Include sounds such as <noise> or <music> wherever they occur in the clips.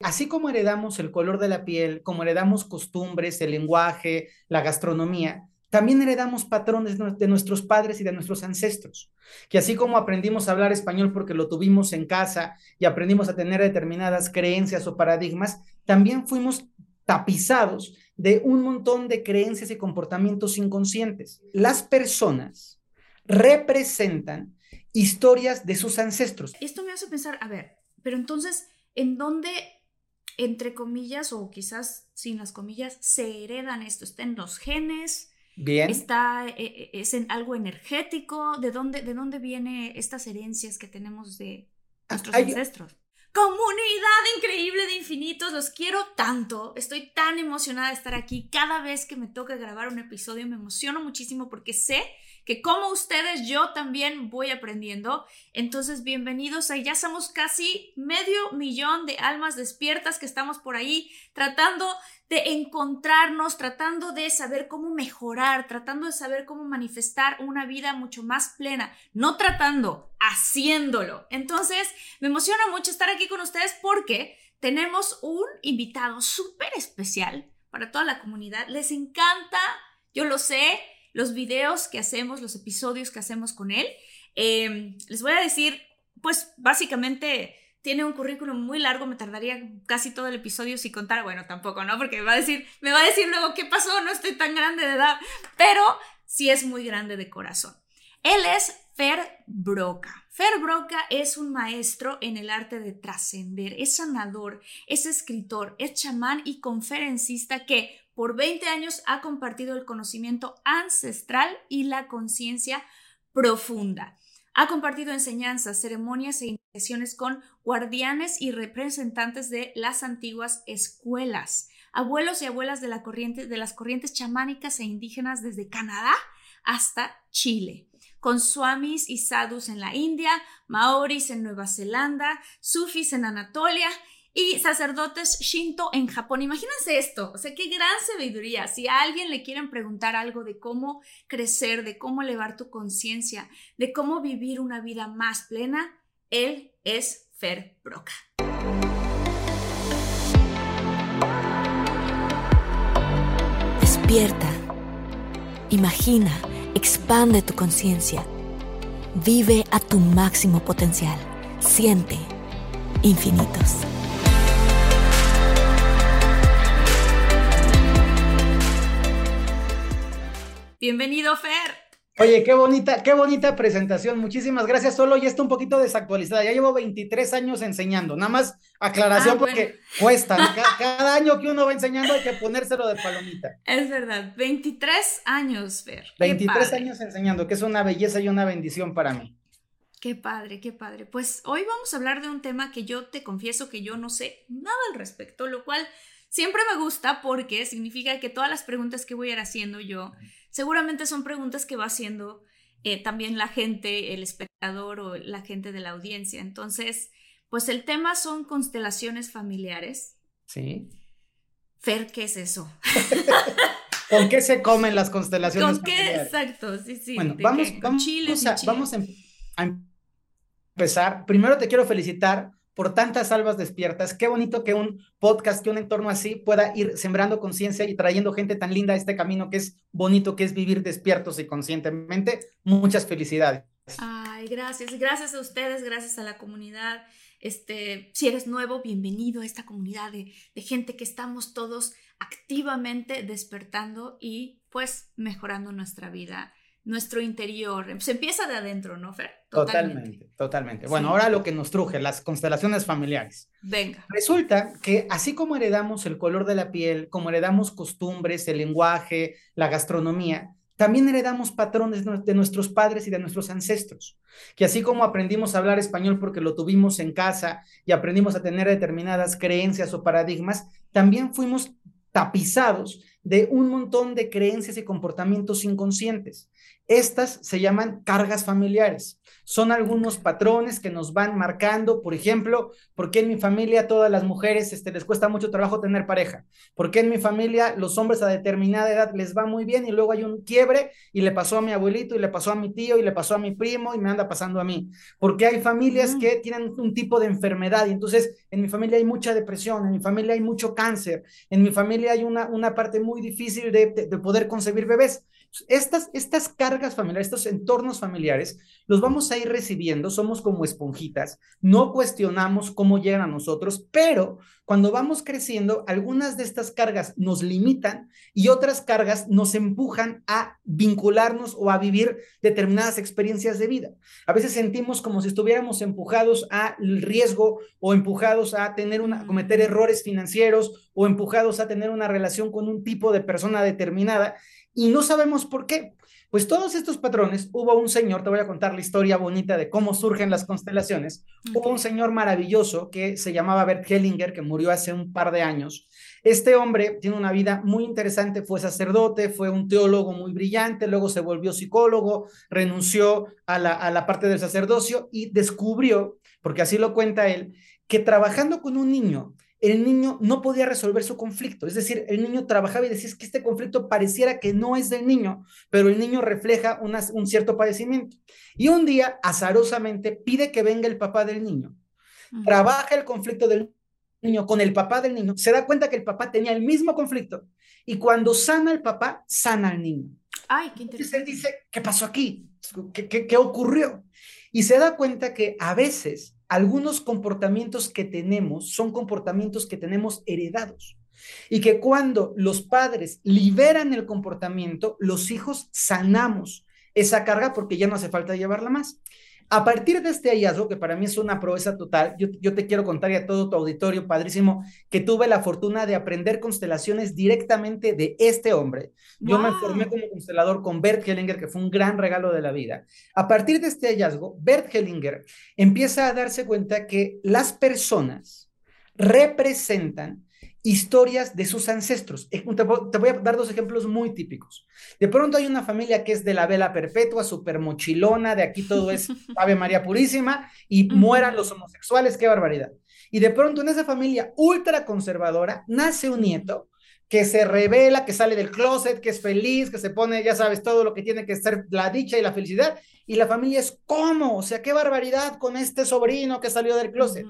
Así como heredamos el color de la piel, como heredamos costumbres, el lenguaje, la gastronomía, también heredamos patrones de nuestros padres y de nuestros ancestros, que así como aprendimos a hablar español porque lo tuvimos en casa y aprendimos a tener determinadas creencias o paradigmas, también fuimos tapizados de un montón de creencias y comportamientos inconscientes. Las personas representan historias de sus ancestros. Esto me hace pensar, a ver, pero entonces, ¿en dónde entre comillas, o quizás sin las comillas, se heredan esto? ¿Está en los genes? Bien. ¿Está, eh, eh, ¿Es en algo energético? ¿De dónde, ¿De dónde vienen estas herencias que tenemos de nuestros ancestros? Comunidad increíble de infinitos, los quiero tanto, estoy tan emocionada de estar aquí. Cada vez que me toca grabar un episodio me emociono muchísimo porque sé que como ustedes yo también voy aprendiendo. Entonces, bienvenidos a ya somos casi medio millón de almas despiertas que estamos por ahí tratando de encontrarnos, tratando de saber cómo mejorar, tratando de saber cómo manifestar una vida mucho más plena, no tratando, haciéndolo. Entonces, me emociona mucho estar aquí con ustedes porque tenemos un invitado súper especial para toda la comunidad. Les encanta, yo lo sé, los videos que hacemos, los episodios que hacemos con él. Em, les voy a decir, pues básicamente tiene un currículum muy largo, me tardaría casi todo el episodio si contara, bueno, tampoco, ¿no? Porque va a decir, me va a decir luego qué pasó, no estoy tan grande de edad, pero sí es muy grande de corazón. Él es Fer Broca. Fer Broca es un maestro en el arte de trascender, es sanador, es escritor, es chamán y conferencista que por 20 años ha compartido el conocimiento ancestral y la conciencia profunda. Ha compartido enseñanzas, ceremonias e iniciaciones con guardianes y representantes de las antiguas escuelas, abuelos y abuelas de, las corrientes chamánicas e indígenas desde Canadá hasta Chile, con swamis y sadhus en la India, maoris en Nueva Zelanda, sufis en Anatolia y sacerdotes Shinto en Japón. Imagínense esto, o sea, qué gran sabiduría. Si a alguien le quieren preguntar algo de cómo crecer, de cómo elevar tu conciencia, de cómo vivir una vida más plena, él es Fer Broca. Despierta, imagina, expande tu conciencia, vive a tu máximo potencial, siente infinitos. Bienvenido, Fer. Oye, qué bonita, qué bonita presentación. Muchísimas gracias. Solo ya está un poquito desactualizada. Ya llevo 23 años enseñando. Nada más aclaración ah, porque cuesta. <laughs> Cada, año que uno va enseñando hay que ponérselo de palomita. Es verdad. 23 años, Fer. 23 años enseñando, que es una belleza y una bendición para mí. Qué padre, qué padre. Pues hoy vamos a hablar de un tema que yo te confieso que yo no sé nada al respecto, lo cual siempre me gusta porque significa que todas las preguntas que voy a ir haciendo yo seguramente son preguntas que va haciendo eh, también la gente, el espectador o la gente de la audiencia. Entonces, pues el tema son constelaciones familiares. Sí. Fer, ¿qué es eso? <laughs> ¿Con qué se comen las constelaciones ¿Con qué? Exacto, sí, sí. Bueno, vamos, vamos, a, vamos a empezar. Primero te quiero felicitar por tantas almas despiertas. Qué bonito que un podcast, que un entorno así pueda ir sembrando conciencia y trayendo gente tan linda a este camino que es bonito, que es vivir despiertos y conscientemente. Muchas felicidades. Ay, gracias. Gracias a ustedes, gracias a la comunidad. Este, si eres nuevo, bienvenido a esta comunidad de, de gente que estamos todos activamente despertando y pues mejorando nuestra vida nuestro interior. Se empieza de adentro, ¿no, Fer? Totalmente, totalmente. Bueno, ahora lo que nos truje, las constelaciones familiares. Venga. Resulta que así como heredamos el color de la piel, como heredamos costumbres, el lenguaje, la gastronomía, también heredamos patrones de nuestros padres y de nuestros ancestros, que así como aprendimos a hablar español porque lo tuvimos en casa y aprendimos a tener determinadas creencias o paradigmas, también fuimos tapizados de un montón de creencias y comportamientos inconscientes. Estas se llaman cargas familiares. Son algunos patrones que nos van marcando, por ejemplo, ¿por qué en mi familia a todas las mujeres este, les cuesta mucho trabajo tener pareja? ¿Por qué en mi familia los hombres a determinada edad les va muy bien y luego hay un quiebre y le pasó a mi abuelito y le pasó a mi tío y le pasó a mi primo y me anda pasando a mí? Porque hay familias que tienen un tipo de enfermedad y entonces en mi familia hay mucha depresión, en mi familia hay mucho cáncer, en mi familia hay una, una parte muy difícil de, de poder concebir bebés. Estas, estas cargas familiares, estos entornos familiares, los vamos a ir recibiendo, somos como esponjitas, no cuestionamos cómo llegan a nosotros, pero cuando vamos creciendo, algunas de estas cargas nos limitan y otras cargas nos empujan a vincularnos o a vivir determinadas experiencias de vida. A veces sentimos como si estuviéramos empujados al riesgo o empujados a tener una, a cometer errores financieros o empujados a tener una relación con un tipo de persona determinada y no sabemos por qué. Pues todos estos patrones, hubo un señor, te voy a contar la historia bonita de cómo surgen las constelaciones, hubo un señor maravilloso que se llamaba Bert Hellinger, que murió hace un par de años. Este hombre tiene una vida muy interesante, fue sacerdote, fue un teólogo muy brillante, luego se volvió psicólogo, renunció a la, a la parte del sacerdocio y descubrió, porque así lo cuenta él, que trabajando con un niño el niño no podía resolver su conflicto. Es decir, el niño trabajaba y decía, es que este conflicto pareciera que no es del niño, pero el niño refleja un cierto padecimiento. Y un día, azarosamente, pide que venga el papá del niño. Trabaja el conflicto del niño con el papá del niño, se da cuenta que el papá tenía el mismo conflicto y cuando sana el papá, sana al niño. Ay, qué interesante. Entonces él dice, ¿qué pasó aquí? ¿Qué, qué, qué ocurrió? Y se da cuenta que a veces algunos comportamientos que tenemos son comportamientos que tenemos heredados. Y que cuando los padres liberan el comportamiento, los hijos sanamos esa carga porque ya no hace falta llevarla más. A partir de este hallazgo, que para mí es una proeza total, yo, te quiero contar a todo tu auditorio, padrísimo, que tuve la fortuna de aprender constelaciones directamente de este hombre. Yo me formé como constelador con Bert Hellinger, que fue un gran regalo de la vida. A partir de este hallazgo, Bert Hellinger empieza a darse cuenta que las personas representan historias de sus ancestros. Eh, te, voy a dar dos ejemplos muy típicos. De pronto hay una familia que es de la vela perpetua, súper mochilona, de aquí todo es <laughs> Ave María Purísima, y mueran los homosexuales, qué barbaridad. Y de pronto en esa familia ultra conservadora nace un nieto que se revela, que sale del closet, que es feliz, que se pone, ya sabes, todo lo que tiene que ser la dicha y la felicidad. Y la familia es, ¿cómo? O sea, qué barbaridad con este sobrino que salió del closet.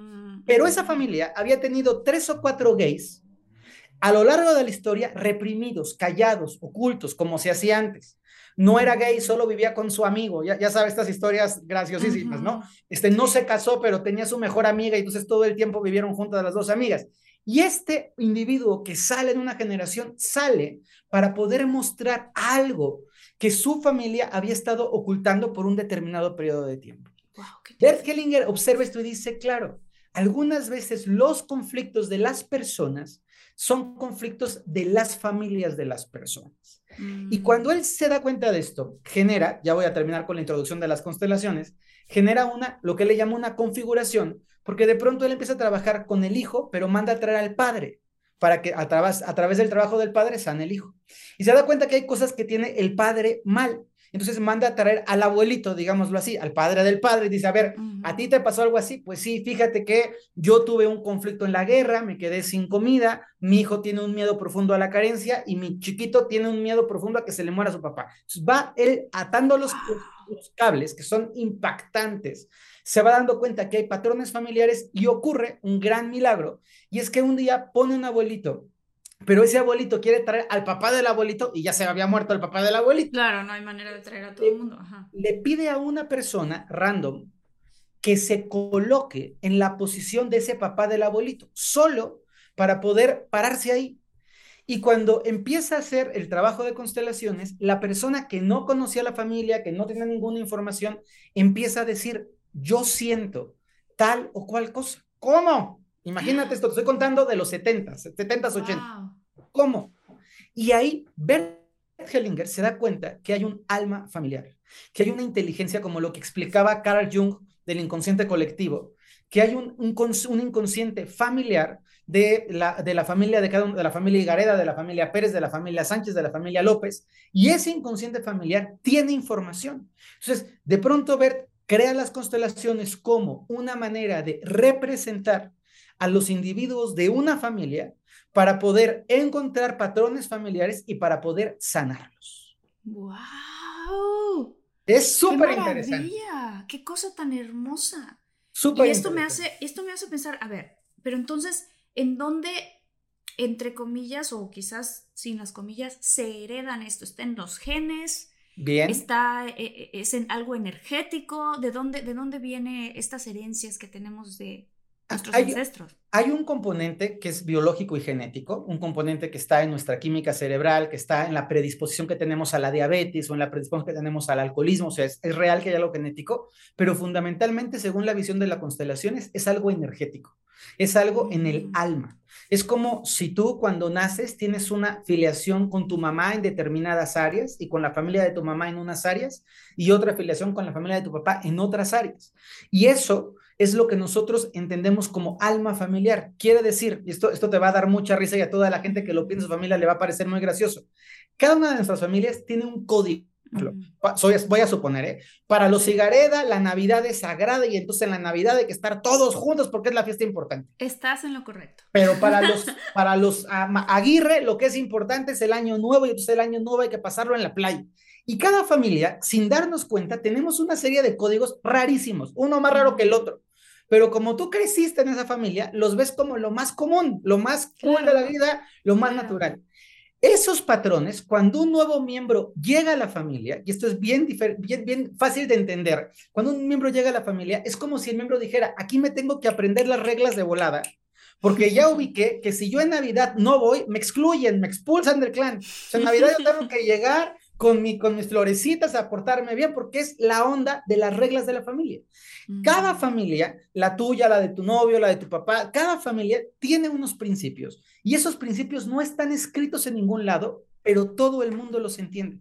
Pero esa familia había tenido tres o cuatro gays a lo largo de la historia reprimidos, callados, ocultos, como se hacía antes. No era gay, solo vivía con su amigo. Ya, ya sabes estas historias graciosísimas, ¿no? Este no se casó, pero tenía su mejor amiga y entonces todo el tiempo vivieron juntas las dos amigas. Y este individuo que sale en una generación sale para poder mostrar algo que su familia había estado ocultando por un determinado periodo de tiempo. Wow, Bert observa esto y dice, claro, algunas veces los conflictos de las personas son conflictos de las familias de las personas. Y mm. cuando él se da cuenta de esto, genera, ya voy a terminar con la introducción de las constelaciones, genera una, lo que le llama una configuración, porque de pronto él empieza a trabajar con el hijo, pero manda a traer al padre para que a través, a través del trabajo del padre sane el hijo. Y se da cuenta que hay cosas que tiene el padre mal. Entonces manda a traer al abuelito, digámoslo así, al padre del padre, y dice, a ver, ¿a ti te pasó algo así? Pues sí, fíjate que yo tuve un conflicto en la guerra, me quedé sin comida, mi hijo tiene un miedo profundo a la carencia y mi chiquito tiene un miedo profundo a que se le muera su papá. Entonces va él atando los, los cables que son impactantes, se va dando cuenta que hay patrones familiares y ocurre un gran milagro, y es que un día pone un abuelito pero ese abuelito quiere traer al papá del abuelito y ya se había muerto el papá del abuelito. Claro, no hay manera de traer a todo el mundo. Le pide a una persona random que se coloque en la posición de ese papá del abuelito, solo para poder pararse ahí. Y cuando empieza a hacer el trabajo de constelaciones, la persona que no conocía a la familia, que no tenía ninguna información, empieza a decir, yo siento tal o cual cosa. ¿Cómo? Imagínate esto, te estoy contando de los 70, 70, 80. ¿Cómo? Y ahí Bert Hellinger se da cuenta que hay un alma familiar, que hay una inteligencia como lo que explicaba Carl Jung del inconsciente colectivo, que hay un, un, inconsciente familiar de la, de la familia de cada uno, de la familia Higareda, de la familia Pérez, de la familia Sánchez, de la familia López, y ese inconsciente familiar tiene información. Entonces, de pronto Bert crea las constelaciones como una manera de representar a los individuos de una familia para poder encontrar patrones familiares y para poder sanarlos. ¡Wow! Es súper interesante. ¡Qué cosa tan hermosa! Súper y esto me hace esto me hace pensar, a ver, pero entonces, ¿en dónde entre comillas o quizás sin las comillas se heredan esto? ¿Está en los genes? Bien. Está, eh, eh, es en algo energético. ¿De dónde, ¿De dónde vienen estas herencias que tenemos de nuestros ancestros? Hay un componente que es biológico y genético, un componente que está en nuestra química cerebral, que está en la predisposición que tenemos a la diabetes o en la predisposición que tenemos al alcoholismo. O sea, es, es real que hay algo genético, pero fundamentalmente, según la visión de las constelaciones, es algo energético. Es algo en el mm. alma. Es como si tú cuando naces tienes una filiación con tu mamá en determinadas áreas y con la familia de tu mamá en unas áreas y otra filiación con la familia de tu papá en otras áreas. Y eso es lo que nosotros entendemos como alma familiar. Quiere decir, y esto, esto te va a dar mucha risa y a toda la gente que lo piensa en su familia le va a parecer muy gracioso. Cada una de nuestras familias tiene un código soy, voy a suponer, ¿eh? Para los Cigareda, la Navidad es sagrada y entonces en la Navidad hay que estar todos juntos porque es la fiesta importante. Estás en lo correcto. Pero para los, <laughs> para los Aguirre, lo que es importante es el año nuevo y entonces el año nuevo hay que pasarlo en la playa. Y cada familia, sin darnos cuenta, tenemos una serie de códigos rarísimos, uno más raro que el otro. Pero como tú creciste en esa familia, los ves como lo más común, lo más cool de la vida, lo más natural. Esos patrones, cuando un nuevo miembro llega a la familia, y esto es bien, bien, bien fácil de entender, cuando un miembro llega a la familia, es como si el miembro dijera, aquí me tengo que aprender las reglas de volada, porque ya ubiqué que si yo en Navidad no voy, me excluyen, me expulsan del clan. O sea, en Navidad yo tengo que llegar con, mi, con mis florecitas a portarme bien, porque es la onda de las reglas de la familia. Cada mm. familia, la tuya, la de tu novio, la de tu papá, cada familia tiene unos principios y esos principios no están escritos en ningún lado, pero todo el mundo los entiende.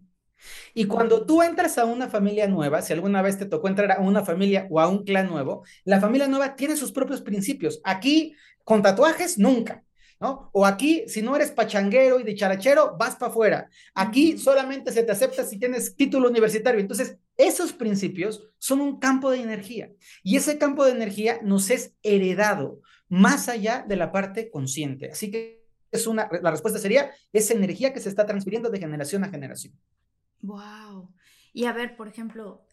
Y cuando tú entras a una familia nueva, si alguna vez te tocó entrar a una familia o a un clan nuevo, la familia nueva tiene sus propios principios. Aquí, con tatuajes, nunca. ¿No? O aquí, si no eres pachanguero y de charachero, vas para afuera. Aquí solamente se te acepta si tienes título universitario. Entonces, esos principios son un campo de energía y ese campo de energía nos es heredado más allá de la parte consciente. Así que es una, la respuesta sería, es energía que se está transfiriendo de generación a generación. Wow. Y a ver, por ejemplo,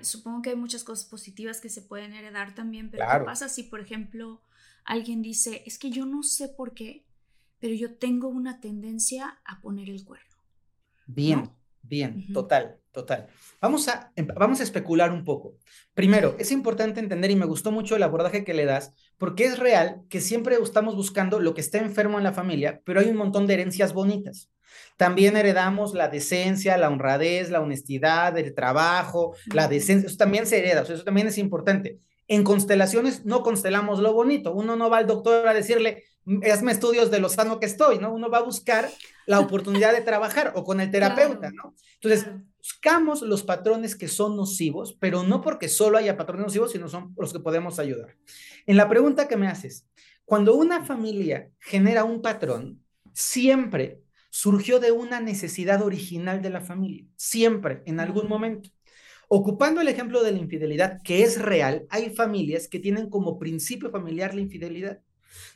supongo que hay muchas cosas positivas que se pueden heredar también, pero ¿qué pasa si, por ejemplo, alguien dice, es que yo no sé por qué, pero yo tengo una tendencia a poner el cuerno. Bien, bien, total, total. Vamos a, em, vamos a especular un poco. Primero, es importante entender, y me gustó mucho el abordaje que le das, porque es real que siempre estamos buscando lo que está enfermo en la familia, pero hay un montón de herencias bonitas. También heredamos la decencia, la honradez, la honestidad, el trabajo, la decencia, eso también se hereda, eso también es importante. En constelaciones no constelamos lo bonito. Uno no va al doctor a decirle, hazme estudios de lo sano que estoy, ¿no? Uno va a buscar la <laughs> oportunidad de trabajar o con el terapeuta, ¿no? Entonces, buscamos los patrones que son nocivos, pero no porque solo haya patrones nocivos, sino son los que podemos ayudar. En la pregunta que me haces, cuando una familia genera un patrón, siempre surgió de una necesidad original de la familia, siempre, en algún momento. Ocupando el ejemplo de la infidelidad, que es real, hay familias que tienen como principio familiar la infidelidad.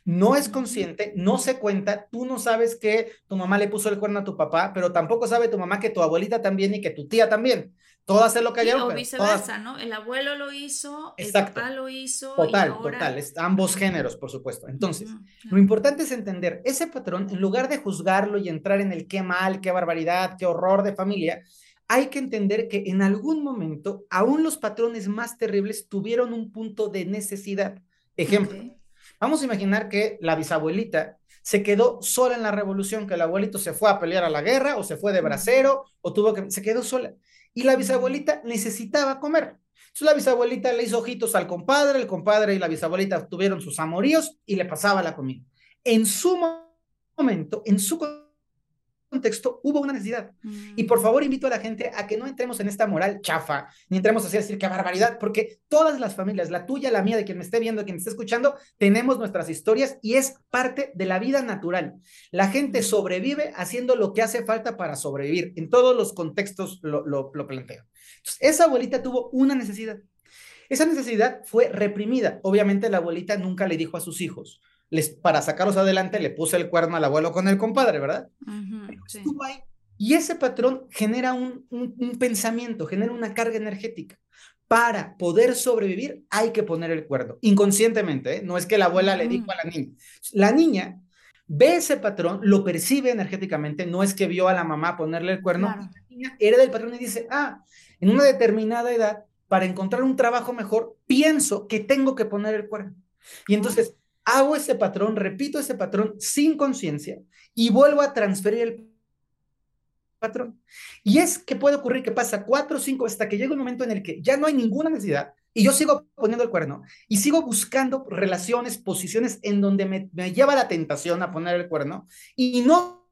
No es consciente, no se cuenta, tú no sabes que tu mamá le puso el cuerno a tu papá, pero tampoco sabe tu mamá que tu abuelita también y que tu tía también. Todas se lo cayeron. o viceversa, ¿no? El abuelo lo hizo, el papá lo hizo. Total, total, ambos géneros, por supuesto. Entonces, lo importante es entender ese patrón, en lugar de juzgarlo y entrar en el qué mal, qué barbaridad, qué horror de familia, hay que entender que en algún momento, aún los patrones más terribles tuvieron un punto de necesidad. Ejemplo, vamos a imaginar que la bisabuelita se quedó sola en la revolución, que el abuelito se fue a pelear a la guerra o se fue de bracero o tuvo que, se quedó sola. Y la bisabuelita necesitaba comer. Entonces la bisabuelita le hizo ojitos al compadre, el compadre y la bisabuelita tuvieron sus amoríos y le pasaba la comida. En su momento, en su contexto hubo una necesidad. Y por mm. favor invito a la gente a que no entremos en esta moral chafa, ni entremos a decir qué barbaridad, porque todas las familias, la tuya, la mía, de quien me esté viendo, de quien me esté escuchando, tenemos nuestras historias y es parte de la vida natural. La gente sobrevive haciendo lo que hace falta para sobrevivir. En todos los contextos lo, lo, lo planteo. Entonces, esa abuelita tuvo una necesidad. Esa necesidad fue reprimida. Obviamente la abuelita nunca le dijo a sus hijos, les, para sacarlos adelante le puse el cuerno al abuelo con el compadre, ¿verdad? Y ese patrón genera un, un, pensamiento, genera una carga energética. Para poder sobrevivir hay que poner el cuerno, inconscientemente, ¿eh? no es que la abuela le dijo a la niña. La niña ve ese patrón, lo percibe energéticamente, no es que vio a la mamá ponerle el cuerno, la niña hereda el patrón y dice, ah, en una determinada edad, para encontrar un trabajo mejor, pienso que tengo que poner el cuerno. Y entonces hago ese patrón, repito ese patrón sin conciencia y vuelvo a transferir el patrón. Y es que puede ocurrir que pasa cuatro o cinco hasta que llega un momento en el que ya no hay ninguna necesidad y yo sigo poniendo el cuerno y sigo buscando relaciones, posiciones en donde me, me lleva la tentación a poner el cuerno y no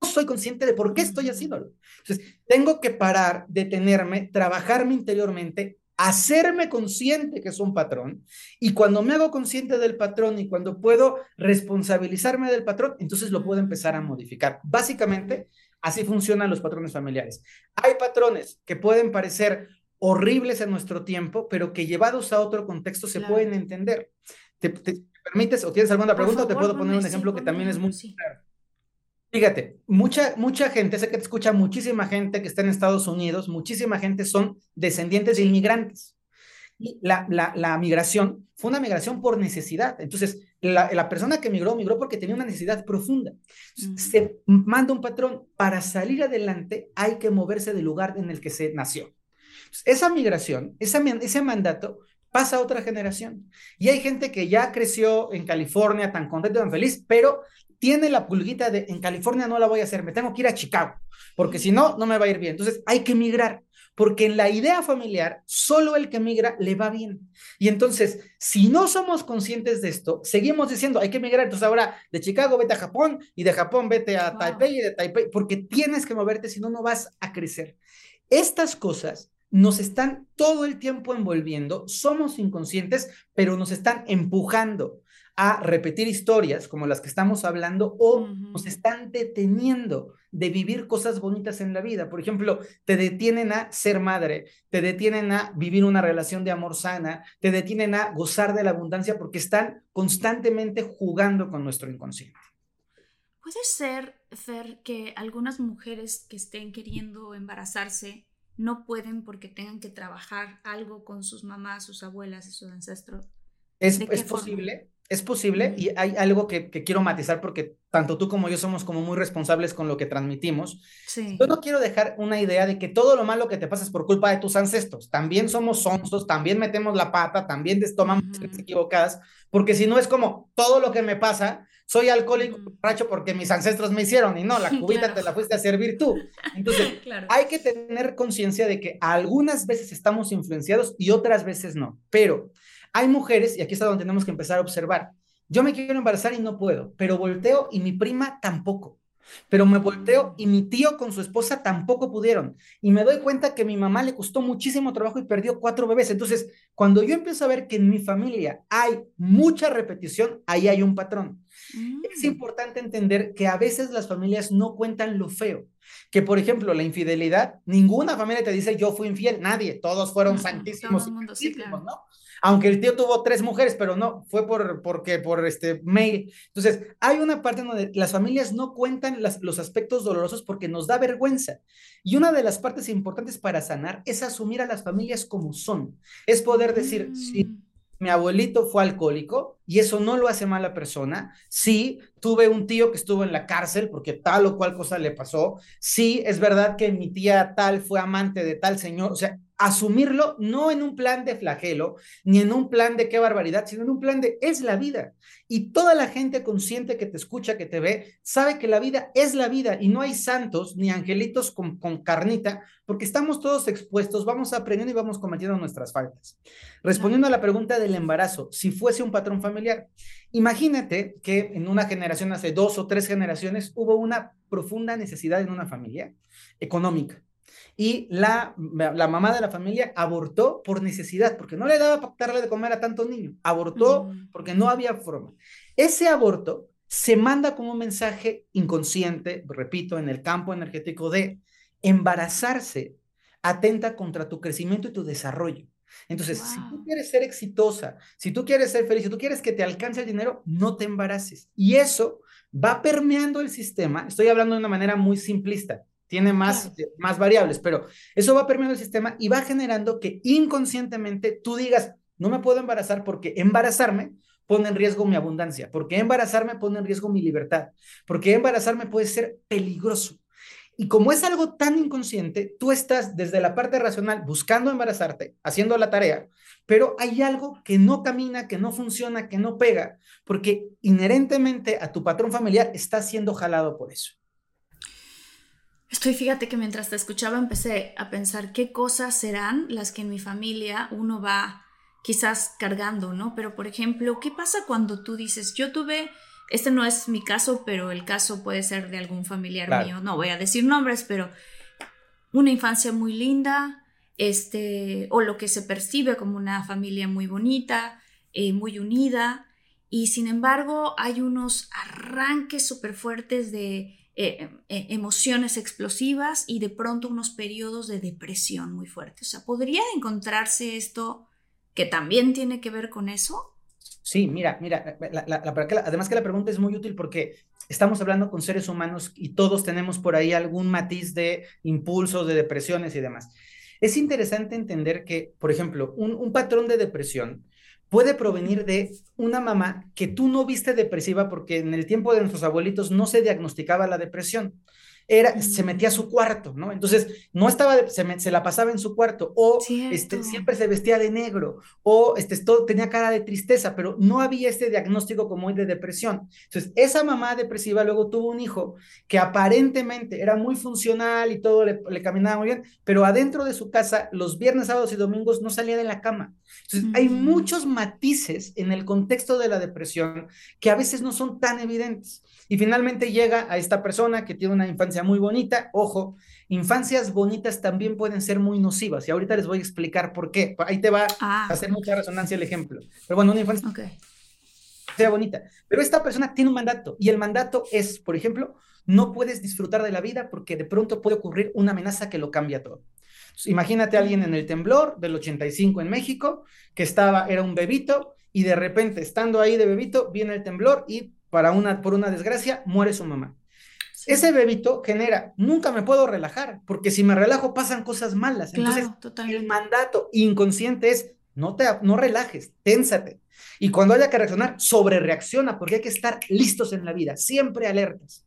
soy consciente de por qué estoy haciéndolo. Entonces, tengo que parar, detenerme, trabajarme interiormente hacerme consciente que es un patrón y cuando me hago consciente del patrón y cuando puedo responsabilizarme del patrón, entonces lo puedo empezar a modificar. Básicamente, así funcionan los patrones familiares. Hay patrones que pueden parecer horribles en nuestro tiempo, pero que llevados a otro contexto se pueden entender. ¿Te, permites o tienes alguna pregunta? te puedo poner un ejemplo que también es muy claro. Fíjate, mucha, mucha gente, sé que te escucha muchísima gente que está en Estados Unidos, muchísima gente son descendientes de inmigrantes. Y la, la, la migración fue una migración por necesidad. Entonces, la, la, persona que migró, migró porque tenía una necesidad profunda. Se manda un patrón, para salir adelante hay que moverse del lugar en el que se nació. esa migración, esa, ese mandato pasa a otra generación. Y hay gente que ya creció en California tan contento, tan feliz, pero tiene la pulguita de en California no la voy a hacer, me tengo que ir a Chicago, porque si no, no me va a ir bien. Entonces hay que migrar, porque en la idea familiar, solo el que migra le va bien. Y entonces, si no somos conscientes de esto, seguimos diciendo, hay que migrar. Entonces ahora de Chicago vete a Japón y de Japón vete a Taipei y de Taipei, porque tienes que moverte, si no, no vas a crecer. Estas cosas nos están todo el tiempo envolviendo, somos inconscientes, pero nos están empujando a repetir historias como las que estamos hablando o nos están deteniendo de vivir cosas bonitas en la vida. Por ejemplo, te detienen a ser madre, te detienen a vivir una relación de amor sana, te detienen a gozar de la abundancia porque están constantemente jugando con nuestro inconsciente. Puede ser, Fer, que algunas mujeres que estén queriendo embarazarse no pueden porque tengan que trabajar algo con sus mamás, sus abuelas y sus ancestros. Es, es posible, es posible y hay algo que, quiero matizar porque tanto tú como yo somos como muy responsables con lo que transmitimos. Yo no quiero dejar una idea de que todo lo malo que te pasa es por culpa de tus ancestros. También somos sonsos, también metemos la pata, también tomamos decisiones equivocadas, porque si no es como todo lo que me pasa, soy alcohólico borracho porque mis ancestros me hicieron y no, la <laughs> cubita te la fuiste a servir tú. Entonces, <laughs> hay que tener conciencia de que algunas veces estamos influenciados y otras veces no, pero hay mujeres, y aquí es donde tenemos que empezar a observar, yo me quiero embarazar y no puedo, pero volteo y mi prima tampoco. Pero me volteo y mi tío con su esposa tampoco pudieron. Y me doy cuenta que mi mamá le costó muchísimo trabajo y perdió cuatro bebés. Entonces, cuando yo empiezo a ver que en mi familia hay mucha repetición, ahí hay un patrón. Es mm. importante entender que a veces las familias no cuentan lo feo. Que, por ejemplo, la infidelidad, ninguna familia te dice yo fui infiel, nadie, todos fueron santísimos. ¿no? aunque el tío tuvo tres mujeres, pero no, fue por, porque, por este mail. Entonces, hay una parte donde las familias no cuentan los aspectos dolorosos porque nos da vergüenza. Y una de las partes importantes para sanar es asumir a las familias como son. Es poder decir, sí, mm. Mi abuelito fue alcohólico y eso no lo hace mala persona. Sí, tuve un tío que estuvo en la cárcel porque tal o cual cosa le pasó. Sí, es verdad que mi tía tal fue amante de tal señor. O sea, asumirlo no en un plan de flagelo, ni en un plan de qué barbaridad, sino en un plan de es la vida. Y toda la gente consciente que te escucha, que te ve, sabe que la vida es la vida y no hay santos ni angelitos con, con carnita, porque estamos todos expuestos, vamos aprendiendo y vamos cometiendo nuestras faltas. Respondiendo a la pregunta del embarazo, si fuese un patrón familiar, imagínate que en una generación, hace dos o tres generaciones, hubo una profunda necesidad en una familia económica y la, la mamá de la familia abortó por necesidad, porque no le daba para darle de comer a tantos niños. Abortó porque no había forma. Ese aborto se manda como un mensaje inconsciente, repito, en el campo energético de embarazarse atenta contra tu crecimiento y tu desarrollo. Entonces, si tú quieres ser exitosa, si tú quieres ser feliz, si tú quieres que te alcance el dinero, no te embaraces. Y eso va permeando el sistema. Estoy hablando de una manera muy simplista tiene más, más variables, pero eso va permeando el sistema y va generando que inconscientemente tú digas, no me puedo embarazar porque embarazarme pone en riesgo mi abundancia, porque embarazarme pone en riesgo mi libertad, porque embarazarme puede ser peligroso. Y como es algo tan inconsciente, tú estás desde la parte racional buscando embarazarte, haciendo la tarea, pero hay algo que no camina, que no funciona, que no pega, porque inherentemente a tu patrón familiar está siendo jalado por eso. Estoy, fíjate que mientras te escuchaba empecé a pensar qué cosas serán las que en mi familia uno va quizás cargando, ¿no? Pero, por ejemplo, ¿qué pasa cuando tú dices, yo tuve, este no es mi caso, pero el caso puede ser de algún familiar mío, no voy a decir nombres, pero una infancia muy linda, este, o lo que se percibe como una familia muy bonita, eh, muy unida, y sin embargo hay unos arranques súper fuertes de eh, eh, emociones explosivas y de pronto unos periodos de depresión muy fuertes. O sea, ¿podría encontrarse esto que también tiene que ver con eso? Sí, mira, mira, además que la pregunta es muy útil porque estamos hablando con seres humanos y todos tenemos por ahí algún matiz de impulsos, de depresiones y demás. Es interesante entender que, por ejemplo, un, un patrón de depresión puede provenir de una mamá que tú no viste depresiva porque en el tiempo de nuestros abuelitos no se diagnosticaba la depresión era, se metía a su cuarto, ¿no? Entonces, no estaba, se, se la pasaba en su cuarto, o este, siempre se vestía de negro, o este, todo, tenía cara de tristeza, pero no había este diagnóstico como hoy de depresión. Entonces, esa mamá depresiva luego tuvo un hijo que aparentemente era muy funcional y todo le, caminaba muy bien, pero adentro de su casa, los viernes, sábados y domingos no salía de la cama. Entonces, hay mm. muchos matices en el contexto de la depresión que a veces no son tan evidentes. Y finalmente llega a esta persona que tiene una infancia muy bonita. Ojo, infancias bonitas también pueden ser muy nocivas. Y ahorita les voy a explicar por qué. Ahí te va a ah. hacer mucha resonancia el ejemplo. Pero bueno, una infancia sea bonita. Pero esta persona tiene un mandato. Y el mandato es, por ejemplo, no puedes disfrutar de la vida porque de pronto puede ocurrir una amenaza que lo cambia todo. Imagínate a alguien en el temblor del 85 en México, que estaba, era un bebito, y de repente, estando ahí de bebito, viene el temblor y para una, por una desgracia, muere su mamá. Ese bebito genera, nunca me puedo relajar, porque si me relajo pasan cosas malas. Entonces, el mandato inconsciente es, no te no relajes, ténsate. Y cuando haya que reaccionar, sobre reacciona, porque hay que estar listos en la vida, siempre alertas.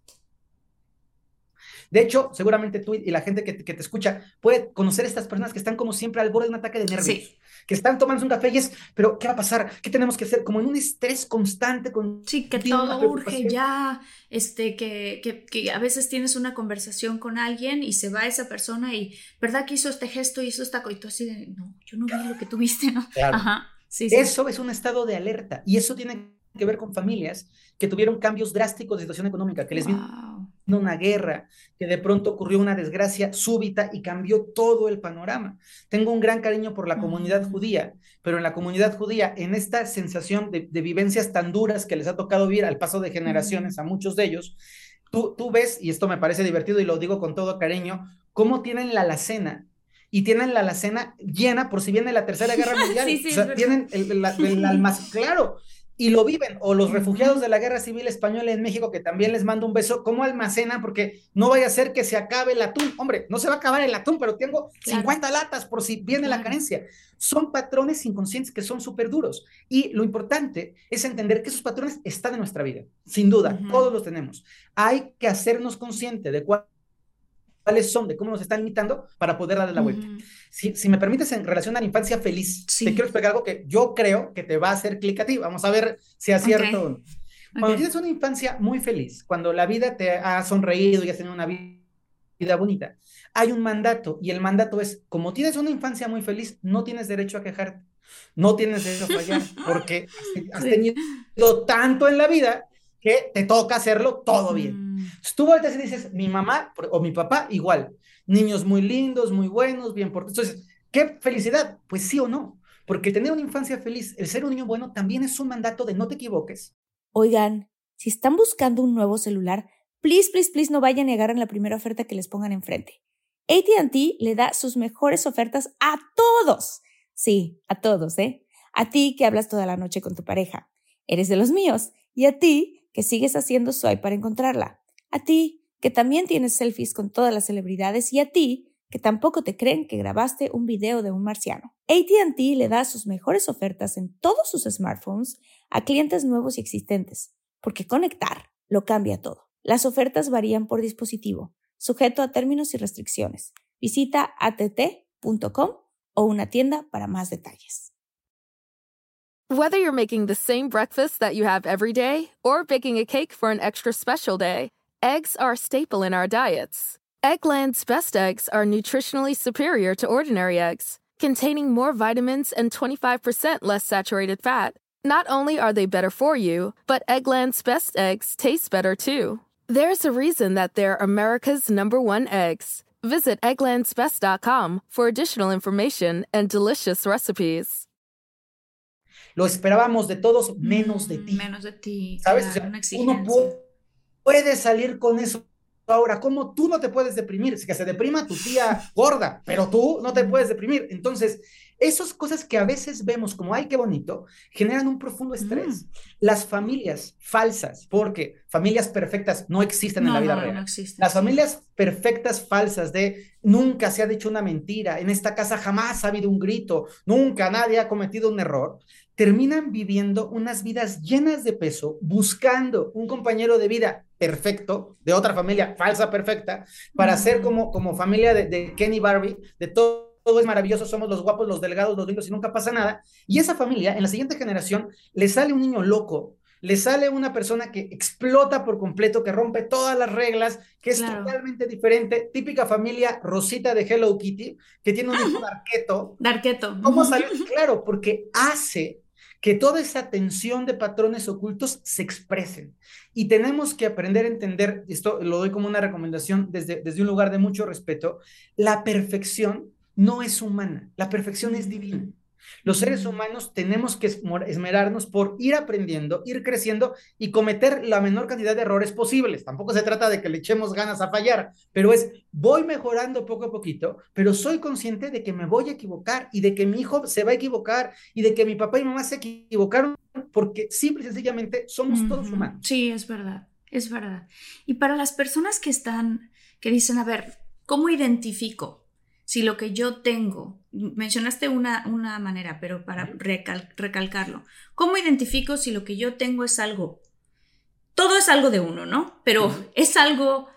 De hecho, seguramente tú y la gente que te, escucha puede conocer a estas personas que están como siempre al borde de un ataque de nervios, que están tomando un café y es, pero ¿qué va a pasar? ¿Qué tenemos que hacer? Como en un estrés constante. Con, sí, que todo urge ya, este, que, que, que, a veces tienes una conversación con alguien y se va esa persona y, ¿verdad que hizo este gesto y hizo esta y tú así de, no, yo no vi lo que tuviste, ¿no? Ajá. Sí, sí. Eso es un estado de alerta y eso tiene que ver con familias que tuvieron cambios drásticos de situación económica, que les vino una guerra, que de pronto ocurrió una desgracia súbita y cambió todo el panorama. Tengo un gran cariño por la comunidad judía, pero en la comunidad judía, en esta sensación de, vivencias tan duras que les ha tocado vivir al paso de generaciones a muchos de ellos, tú, tú ves, y esto me parece divertido y lo digo con todo cariño, cómo tienen la alacena y tienen la alacena llena por si viene la tercera guerra <laughs> mundial. sí, sí, o sea, tienen el, el, <laughs> claro, y lo viven, o los refugiados de la Guerra Civil Española en México, que también les mando un beso, ¿cómo almacenan? Porque no vaya a ser que se acabe el atún. Hombre, no se va a acabar el atún, pero tengo 50 latas por si viene la carencia. Son patrones inconscientes que son súper duros. Y lo importante es entender que esos patrones están en nuestra vida, sin duda, todos los tenemos. Hay que hacernos consciente de cuál cuáles son, de cómo nos están limitando para poder darle la vuelta. Si, si, me permites, en relación a la infancia feliz, te quiero explicar algo que yo creo que te va a hacer clic a ti. Vamos a ver si es cierto o no. Cuando tienes una infancia muy feliz, cuando la vida te ha sonreído y has tenido una vida bonita, hay un mandato y el mandato es, como tienes una infancia muy feliz, no tienes derecho a quejarte, no tienes derecho a fallar, <laughs> porque has, tenido tanto en la vida que te toca hacerlo todo bien. Mm. Tú vueltas y dices, mi mamá o mi papá igual, niños muy lindos, muy buenos, bien portados. Entonces, ¿qué felicidad? Pues sí o no, porque tener una infancia feliz, el ser un niño bueno, también es un mandato de no te equivoques. Oigan, si están buscando un nuevo celular, please, please, please no vayan y agarren la primera oferta que les pongan enfrente. ATT le da sus mejores ofertas a todos. Sí, a todos, ¿eh? A ti que hablas toda la noche con tu pareja. Eres de los míos. Y a ti que sigues haciendo swipe para encontrarla, a ti, que también tienes selfies con todas las celebridades y a ti, que tampoco te creen que grabaste un video de un marciano. ATT le da sus mejores ofertas en todos sus smartphones a clientes nuevos y existentes, porque conectar lo cambia todo. Las ofertas varían por dispositivo, sujeto a términos y restricciones. Visita att.com o una tienda para más detalles. Whether you're making the same breakfast that you have every day or baking a cake for an extra special day, eggs are a staple in our diets. Eggland's best eggs are nutritionally superior to ordinary eggs, containing more vitamins and 25% less saturated fat. Not only are they better for you, but Eggland's best eggs taste better too. There's a reason that they're America's number one eggs. Visit egglandsbest.com for additional information and delicious recipes. Lo esperábamos de todos menos de mm, ti. Menos de ti. ¿Sabes? uno puede salir con eso. Ahora, ¿cómo tú no te puedes deprimir? Si que se deprima tu tía <laughs> gorda, pero tú no te puedes deprimir. Entonces, esas cosas que a veces vemos como, ay, qué bonito, generan un profundo estrés. Las familias falsas, porque familias perfectas no existen en la vida real. Las familias perfectas falsas de nunca se ha dicho una mentira, en esta casa jamás ha habido un grito, nunca nadie ha cometido un error, terminan viviendo unas vidas llenas de peso, buscando un compañero de vida perfecto, de otra familia falsa perfecta, para ser como, como familia de, de Kenny Barbie, de todo todo es maravilloso, somos los guapos, los delgados, los lindos y nunca pasa nada. Y esa familia, en la siguiente generación, le sale un niño loco, le sale una persona que explota por completo, que rompe todas las reglas, que es totalmente diferente, típica familia Rosita de Hello Kitty, que tiene un hijo darqueto. Darqueto. ¿Cómo salió? Claro, porque hace que toda esa tensión de patrones ocultos se expresen. Y tenemos que aprender a entender, esto lo doy como una recomendación desde, desde un lugar de mucho respeto, la perfección no es humana, la perfección es divina. Los seres humanos tenemos que esmerarnos por ir aprendiendo, ir creciendo y cometer la menor cantidad de errores posibles. Tampoco se trata de que le echemos ganas a fallar, pero es voy mejorando poco a poquito, pero soy consciente de que me voy a equivocar y de que mi hijo se va a equivocar y de que mi papá y mamá se equivocaron porque simple y sencillamente somos todos humanos. Sí, es verdad, es verdad. Y para las personas que están, que dicen, a ver, ¿cómo identifico? si lo que yo tengo, mencionaste una, una manera, pero para recalcarlo, ¿cómo identifico si lo que yo tengo es algo? Todo es algo de uno, ¿no? Pero es algo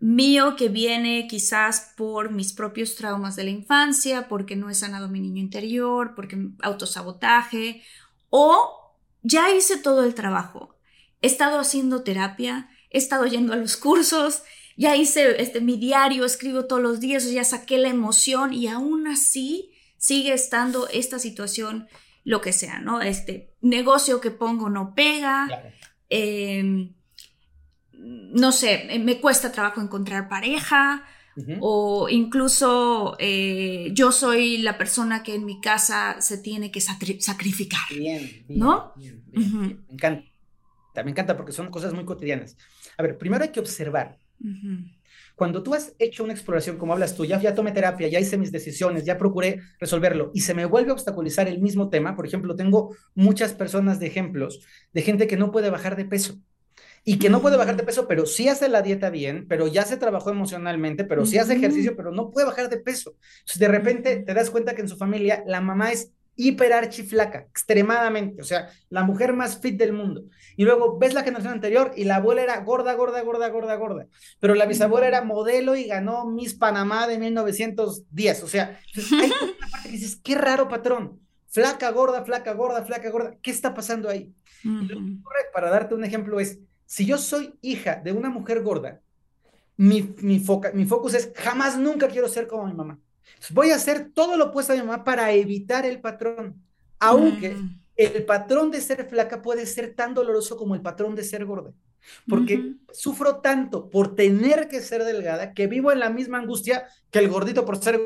mío que viene quizás por mis propios traumas de la infancia, porque no he sanado mi niño interior, porque autosabotaje, o ya hice todo el trabajo. He estado haciendo terapia, he estado yendo a los <laughs> cursos, ya hice este, mi diario, escribo todos los días, ya saqué la emoción y aún así sigue estando esta situación, lo que sea, ¿no? Este negocio que pongo no pega, em, no sé, eh, me cuesta trabajo encontrar pareja. O incluso eh, yo soy la persona que en mi casa se tiene que sacrificar. Bien, ¿no? Me encanta. Me encanta porque son cosas muy cotidianas. A ver, primero hay que observar Cuando tú has hecho una exploración como hablas tú, ya, ya tomé terapia, ya hice mis decisiones, ya procuré resolverlo y se me vuelve a obstaculizar el mismo tema, por ejemplo, tengo muchas personas de ejemplos de gente que no puede bajar de peso y que no puede bajar de mm. peso, pero sí hace la dieta bien, pero ya se trabajó emocionalmente, pero sí hace ejercicio, pero no puede bajar de peso. Entonces, de repente te das cuenta que en su familia la mamá es hiper archiflaca, extremadamente, o sea, la mujer más fit del mundo. Y luego ves la generación anterior y la abuela era gorda, gorda, gorda, gorda, gorda. Pero la bisabuela era modelo y ganó Miss Panamá de 1910. O sea, hay una parte que dices, qué raro patrón. Flaca, gorda, flaca, gorda, flaca, gorda. ¿Qué está pasando ahí? para darte un ejemplo, es si yo soy hija de una mujer gorda, mi, mi, foca, mi focus es jamás, nunca quiero ser como mi mamá. Voy a hacer todo lo opuesto a mi mamá para evitar el patrón, aunque mm. el patrón de ser flaca puede ser tan doloroso como el patrón de ser gorda, porque sufro tanto por tener que ser delgada que vivo en la misma angustia que el gordito por ser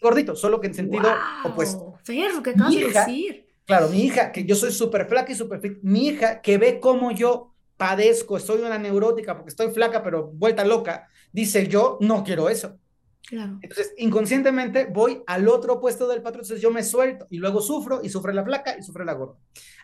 gordito, solo que en sentido opuesto. Fer, ¿qué acabas de decir? Claro, mi hija, que yo soy súper flaca y súper fit, mi hija que ve cómo yo padezco, soy una neurótica porque estoy flaca, pero vuelta loca, dice yo no quiero eso. Claro. Entonces, inconscientemente voy al otro opuesto del patrón, entonces yo me suelto y luego sufro y sufre la flaca y sufre la gorda.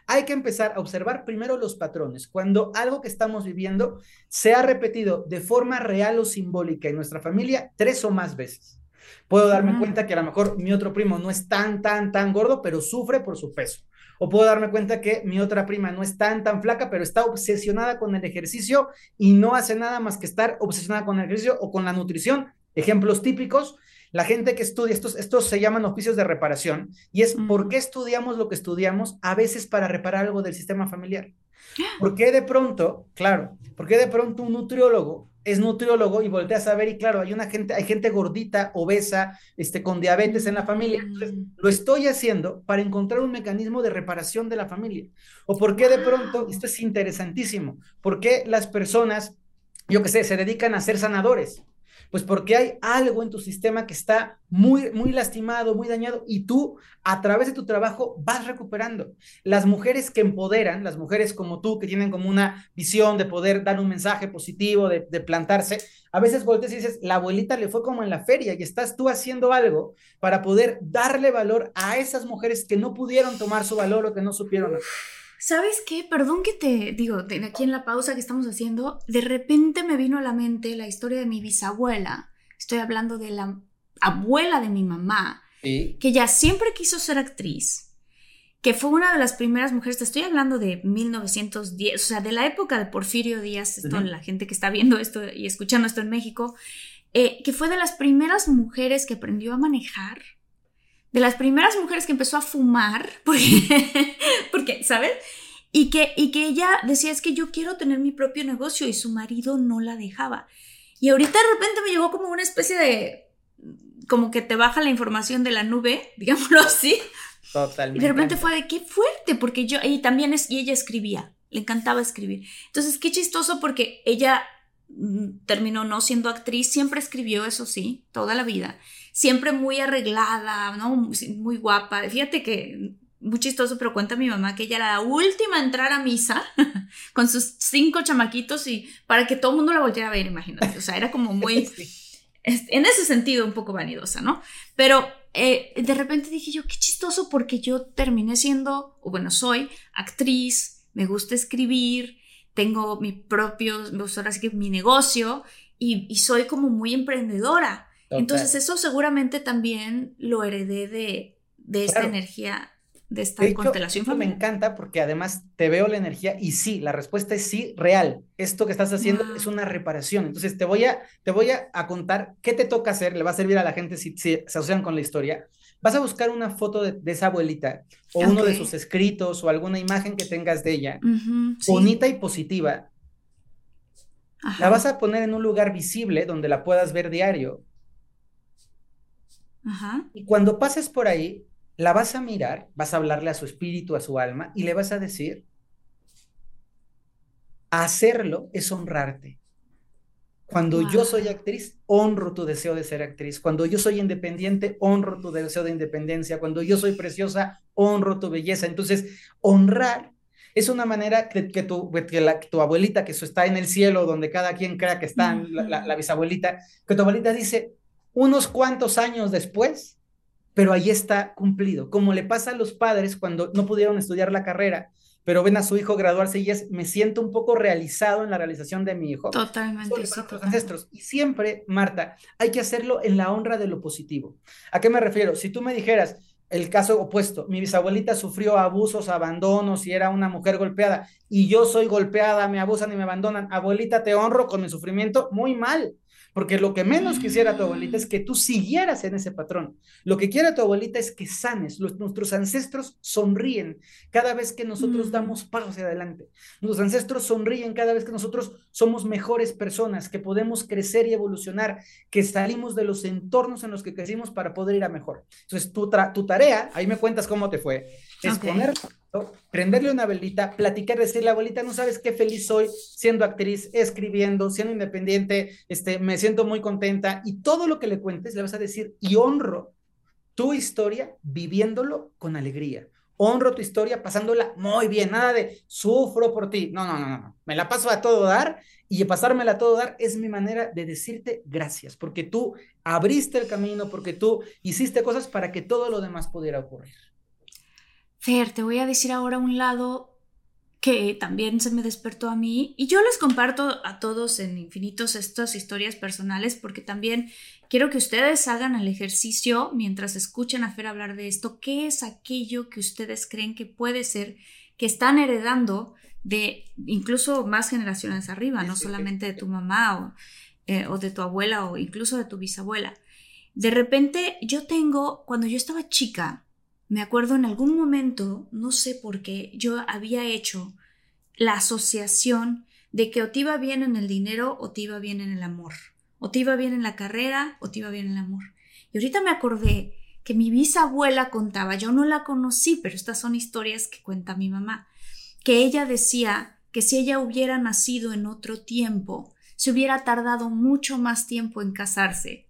Hay que empezar a observar primero los patrones. Cuando algo que estamos viviendo se ha repetido de forma real o simbólica en nuestra familia tres o más veces. Puedo darme cuenta que a lo mejor mi otro primo no es tan, tan, tan gordo, pero sufre por su peso. O puedo darme cuenta que mi otra prima no es tan, tan flaca, pero está obsesionada con el ejercicio y no hace nada más que estar obsesionada con el ejercicio o con la nutrición. Ejemplos típicos, la gente que estudia, estos, estos se llaman oficios de reparación, y es por qué estudiamos lo que estudiamos, a veces para reparar algo del sistema familiar. <gasps> ¿Por qué de pronto, claro, por qué de pronto un nutriólogo es nutriólogo y voltea a saber y claro, hay una gente, hay gente gordita, obesa, este, con diabetes en la familia. Entonces, mm. lo estoy haciendo para encontrar un mecanismo de reparación de la familia. O por qué de pronto, esto es interesantísimo, por qué las personas, yo qué sé, se dedican a ser sanadores. Pues porque hay algo en tu sistema que está muy, muy lastimado, muy dañado, y tú, a través de tu trabajo, vas recuperando. Las mujeres que empoderan, las mujeres como tú, que tienen como una visión de poder dar un mensaje positivo, de, plantarse, a veces volteas y dices, la abuelita le fue como en la feria, y estás tú haciendo algo para poder darle valor a esas mujeres que no pudieron tomar su valor o que no supieron. ¿Sabes qué? Perdón que te digo, aquí en la pausa que estamos haciendo, de repente me vino a la mente la historia de mi bisabuela. Estoy hablando de la abuela de mi mamá, que ya siempre quiso ser actriz, que fue una de las primeras mujeres, te estoy hablando de 1910, o sea, de la época de Porfirio Díaz, esto, la gente que está viendo esto y escuchando esto en México, eh, que fue de las primeras mujeres que aprendió a manejar de las primeras mujeres que empezó a fumar, <laughs> porque, porque ¿sabes? Y que, y que ella decía, es que yo quiero tener mi propio negocio y su marido no la dejaba. Y ahorita de repente me llegó como una especie de, como que te baja la información de la nube, <laughs> digámoslo así. Totalmente. Y de repente fue de qué fuerte, porque yo, y también es, y ella escribía, le encantaba escribir. Entonces, qué chistoso porque ella mm, terminó no siendo actriz, siempre escribió, eso sí, toda la vida siempre muy arreglada, ¿no? Muy guapa. Fíjate que muy chistoso, pero cuenta mi mamá que ella era la última a entrar a misa <laughs> con sus cinco chamaquitos y para que todo el mundo la volviera a ver, imagínate. O sea, era como muy, <laughs> en ese sentido, un poco vanidosa, ¿no? Pero eh, de repente dije yo, qué chistoso porque yo terminé siendo, o bueno, soy actriz, me gusta escribir, tengo mi propio, ahora sí que mi negocio y, y soy como muy emprendedora. Entonces eso seguramente también lo heredé de, de esta energía, de esta constelación Me encanta porque además te veo la energía y sí, la respuesta es sí, real. Esto que estás haciendo es una reparación. Entonces te voy a, te voy a, contar qué te toca hacer, le va a servir a la gente si, se asocian con la historia. Vas a buscar una foto de, esa abuelita o uno de sus escritos o alguna imagen que tengas de ella, bonita y positiva. La vas a poner en un lugar visible donde la puedas ver diario y cuando pases por ahí, la vas a mirar, vas a hablarle a su espíritu, a su alma, y le vas a decir, hacerlo es honrarte. Cuando yo soy actriz, honro tu deseo de ser actriz. Cuando yo soy independiente, honro tu deseo de independencia. Cuando yo soy preciosa, honro tu belleza. Entonces, honrar es una manera que, que, tu, que, la, tu abuelita, que eso está en el cielo, donde cada quien crea que está la, la, bisabuelita, que tu abuelita dice, unos cuantos años después, pero ahí está cumplido, como le pasa a los padres cuando no pudieron estudiar la carrera, pero ven a su hijo graduarse y es, me siento un poco realizado en la realización de mi hijo. Totalmente. Sí, ancestros. Y siempre, Marta, hay que hacerlo en la honra de lo positivo. ¿A qué me refiero? Si tú me dijeras, el caso opuesto, mi bisabuelita sufrió abusos, abandonos y era una mujer golpeada y yo soy golpeada, me abusan y me abandonan. Abuelita, te honro con mi sufrimiento, muy mal. Porque lo que menos quisiera tu abuelita es que tú siguieras en ese patrón. Lo que quiere tu abuelita es que sanes. nuestros ancestros sonríen cada vez que nosotros damos pasos hacia adelante. Nuestros ancestros sonríen cada vez que nosotros somos mejores personas, que podemos crecer y evolucionar, que salimos de los entornos en los que crecimos para poder ir a mejor. Entonces, tu, tu tarea, ahí me cuentas cómo te fue, es poner prenderle una velita, platicar, decirle, abuelita, no sabes qué feliz soy siendo actriz, escribiendo, siendo independiente, este, me siento muy contenta y todo lo que le cuentes le vas a decir y honro tu historia viviéndolo con alegría. Honro tu historia pasándola muy bien, nada de sufro por ti. No, no, no, no, me la paso a todo dar y pasármela a todo dar es mi manera de decirte gracias, porque tú abriste el camino, porque tú hiciste cosas para que todo lo demás pudiera ocurrir. Fer, te voy a decir ahora un lado que también se me despertó a mí y yo les comparto a todos en infinitos estas historias personales porque también quiero que ustedes hagan el ejercicio mientras escuchen a Fer hablar de esto, qué es aquello que ustedes creen que puede ser que están heredando de incluso más generaciones arriba, no solamente de tu mamá o, eh, o de tu abuela o incluso de tu bisabuela. De repente yo tengo, cuando yo estaba chica, me acuerdo en algún momento, no sé por qué, yo había hecho la asociación de que o te iba bien en el dinero o te iba bien en el amor, o te iba bien en la carrera o te iba bien en el amor. Y ahorita me acordé que mi bisabuela contaba, yo no la conocí, pero estas son historias que cuenta mi mamá, que ella decía que si ella hubiera nacido en otro tiempo, se hubiera tardado mucho más tiempo en casarse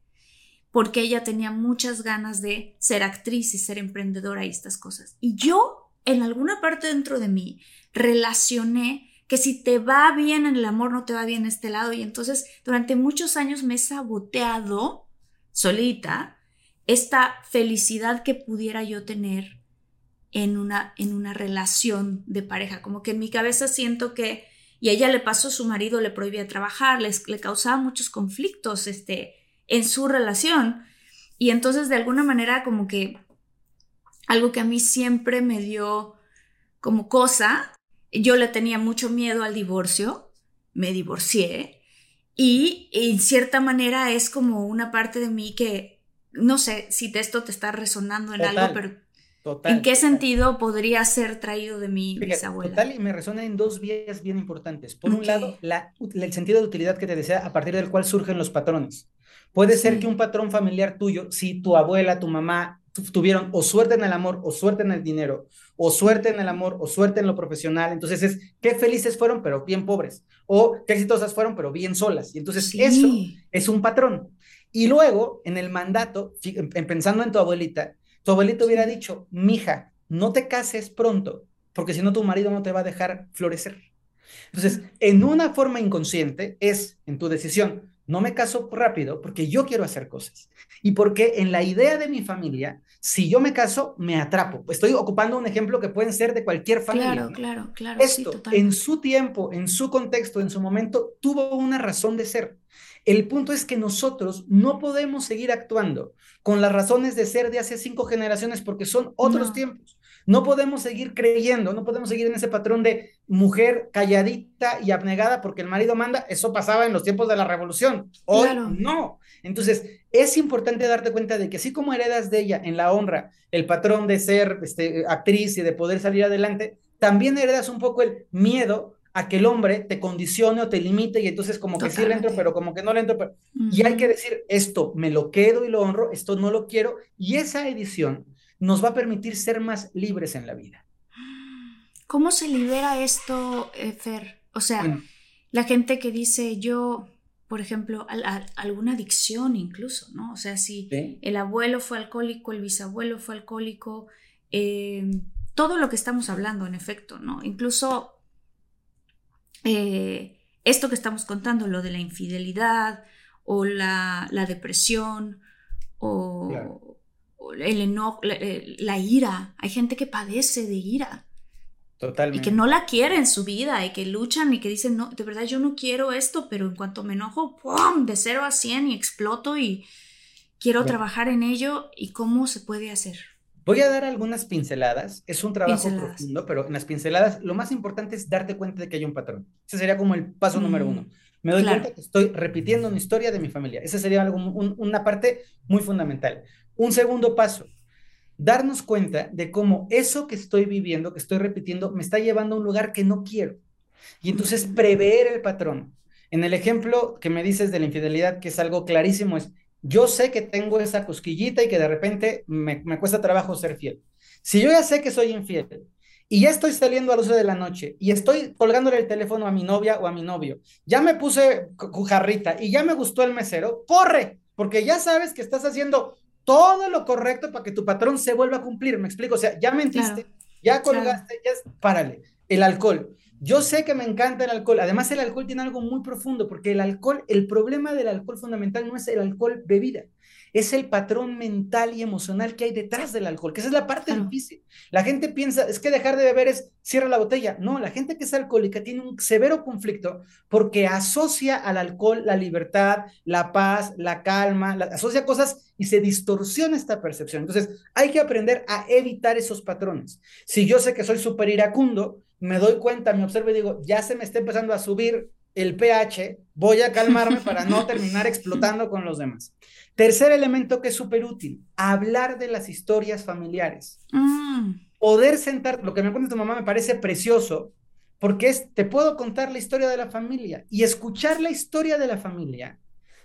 porque ella tenía muchas ganas de ser actriz y ser emprendedora y estas cosas. Y yo, en alguna parte dentro de mí, relacioné que si te va bien en el amor, no te va bien este lado. Y entonces, durante muchos años me he saboteado solita esta felicidad que pudiera yo tener en una, en una relación de pareja. Como que en mi cabeza siento que, y a ella le pasó, su marido le prohibía trabajar, le causaba muchos conflictos, este, en su relación. Y entonces de alguna manera como que algo que a mí siempre me dio como cosa, yo le tenía mucho miedo al divorcio, me divorcié y en cierta manera es como una parte de mí que no sé si esto te está resonando en algo, pero ¿En qué sentido podría ser traído de mi bisabuela? Total, y me resuena en dos vías bien importantes. Por un lado, la, el sentido de utilidad que te decía, a partir del cual surgen los patrones. Puede ser que un patrón familiar tuyo, si tu abuela, tu mamá tuvieron o suerte en el amor o suerte en el dinero, o suerte en el amor o suerte en lo profesional, entonces es qué felices fueron, pero bien pobres, o qué exitosas fueron, pero bien solas. Y entonces eso es un patrón. Y luego, en el mandato, pensando en tu abuelita, tu abuelito hubiera dicho, mija, no te cases pronto, porque si no tu marido no te va a dejar florecer. Entonces, en una forma inconsciente es en tu decisión, no me caso rápido porque yo quiero hacer cosas. Y porque en la idea de mi familia, si yo me caso, me atrapo. Estoy ocupando un ejemplo que pueden ser de cualquier familia. Claro, claro, claro. Esto, en su tiempo, en su contexto, en su momento, tuvo una razón de ser. El punto es que nosotros no podemos seguir actuando con las razones de ser de hace cinco generaciones porque son otros tiempos. No podemos seguir creyendo, no podemos seguir en ese patrón de mujer calladita y abnegada porque el marido manda. Eso pasaba en los tiempos de la revolución. Hoy no. Entonces, es importante darte cuenta de que así como heredas de ella en la honra el patrón de ser este, actriz y de poder salir adelante, también heredas un poco el miedo a que el hombre te condicione o te limite y entonces como que sí le entro, pero como que no le entro. Y hay que decir, esto me lo quedo y lo honro, esto no lo quiero. Y esa edición nos va a permitir ser más libres en la vida. ¿Cómo se libera esto, eh, Fer? O sea, la gente que dice yo, por ejemplo, alguna adicción incluso, ¿no? O sea, si el abuelo fue alcohólico, el bisabuelo fue alcohólico, eh, todo lo que estamos hablando, en efecto, ¿no? Incluso eh, esto que estamos contando, lo de la infidelidad o la, depresión o, el enojo, eh, la, ira. Hay gente que padece de ira. Totalmente. Y que no la quiere en su vida y que luchan y que dicen, no, de verdad yo no quiero esto, pero en cuanto me enojo, ¡pum! de cero a cien y exploto y quiero trabajar en ello y cómo se puede hacer. Voy a dar algunas pinceladas. Es un trabajo profundo, pero en las pinceladas lo más importante es darte cuenta de que hay un patrón. Ese sería como el paso número uno. Mm, Me doy cuenta que estoy repitiendo una historia de mi familia. Esa sería algo, una parte muy fundamental. Un segundo paso, darnos cuenta de cómo eso que estoy viviendo, que estoy repitiendo, me está llevando a un lugar que no quiero. Y entonces prever el patrón. En el ejemplo que me dices de la infidelidad, que es algo clarísimo, es yo sé que tengo esa cosquillita y que de repente me, cuesta trabajo ser fiel. Si yo ya sé que soy infiel y ya estoy saliendo a las 12 de la noche y estoy colgándole el teléfono a mi novia o a mi novio, ya me puse cujarrita y ya me gustó el mesero, corre, porque ya sabes que estás haciendo todo lo correcto para que tu patrón se vuelva a cumplir, me explico, o sea, ya mentiste, ya colgaste, ya párale. El alcohol. Yo sé que me encanta el alcohol. Además, el alcohol tiene algo muy profundo, porque el alcohol, el problema del alcohol fundamental no es el alcohol bebida, es el patrón mental y emocional que hay detrás del alcohol, que esa es la parte difícil. La gente piensa, es que dejar de beber es cierra la botella. No, la gente que es alcohólica tiene un severo conflicto porque asocia al alcohol la libertad, la paz, la calma, asocia cosas y se distorsiona esta percepción. Entonces, hay que aprender a evitar esos patrones. Si yo sé que soy súper iracundo, me doy cuenta, me observo y digo, ya se me está empezando a subir el pH, voy a calmarme para no terminar <laughs> explotando con los demás. Tercer elemento que es súper útil, hablar de las historias familiares. Mm. Poder sentar, lo que me cuenta tu mamá me parece precioso, porque es, te puedo contar la historia de la familia y escuchar la historia de la familia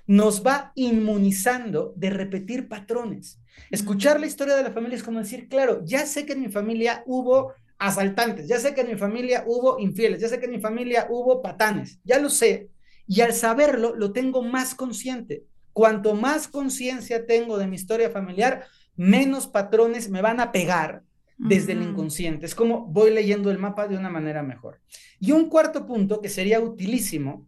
nos va inmunizando de repetir patrones. Escuchar la historia de la familia es como decir, claro, ya sé que en mi familia hubo asaltantes, ya sé que en mi familia hubo infieles, ya sé que en mi familia hubo patanes, ya lo sé, y al saberlo lo tengo más consciente. Cuanto más conciencia tengo de mi historia familiar, menos patrones me van a pegar desde el inconsciente. Es como voy leyendo el mapa de una manera mejor. Y un cuarto punto que sería utilísimo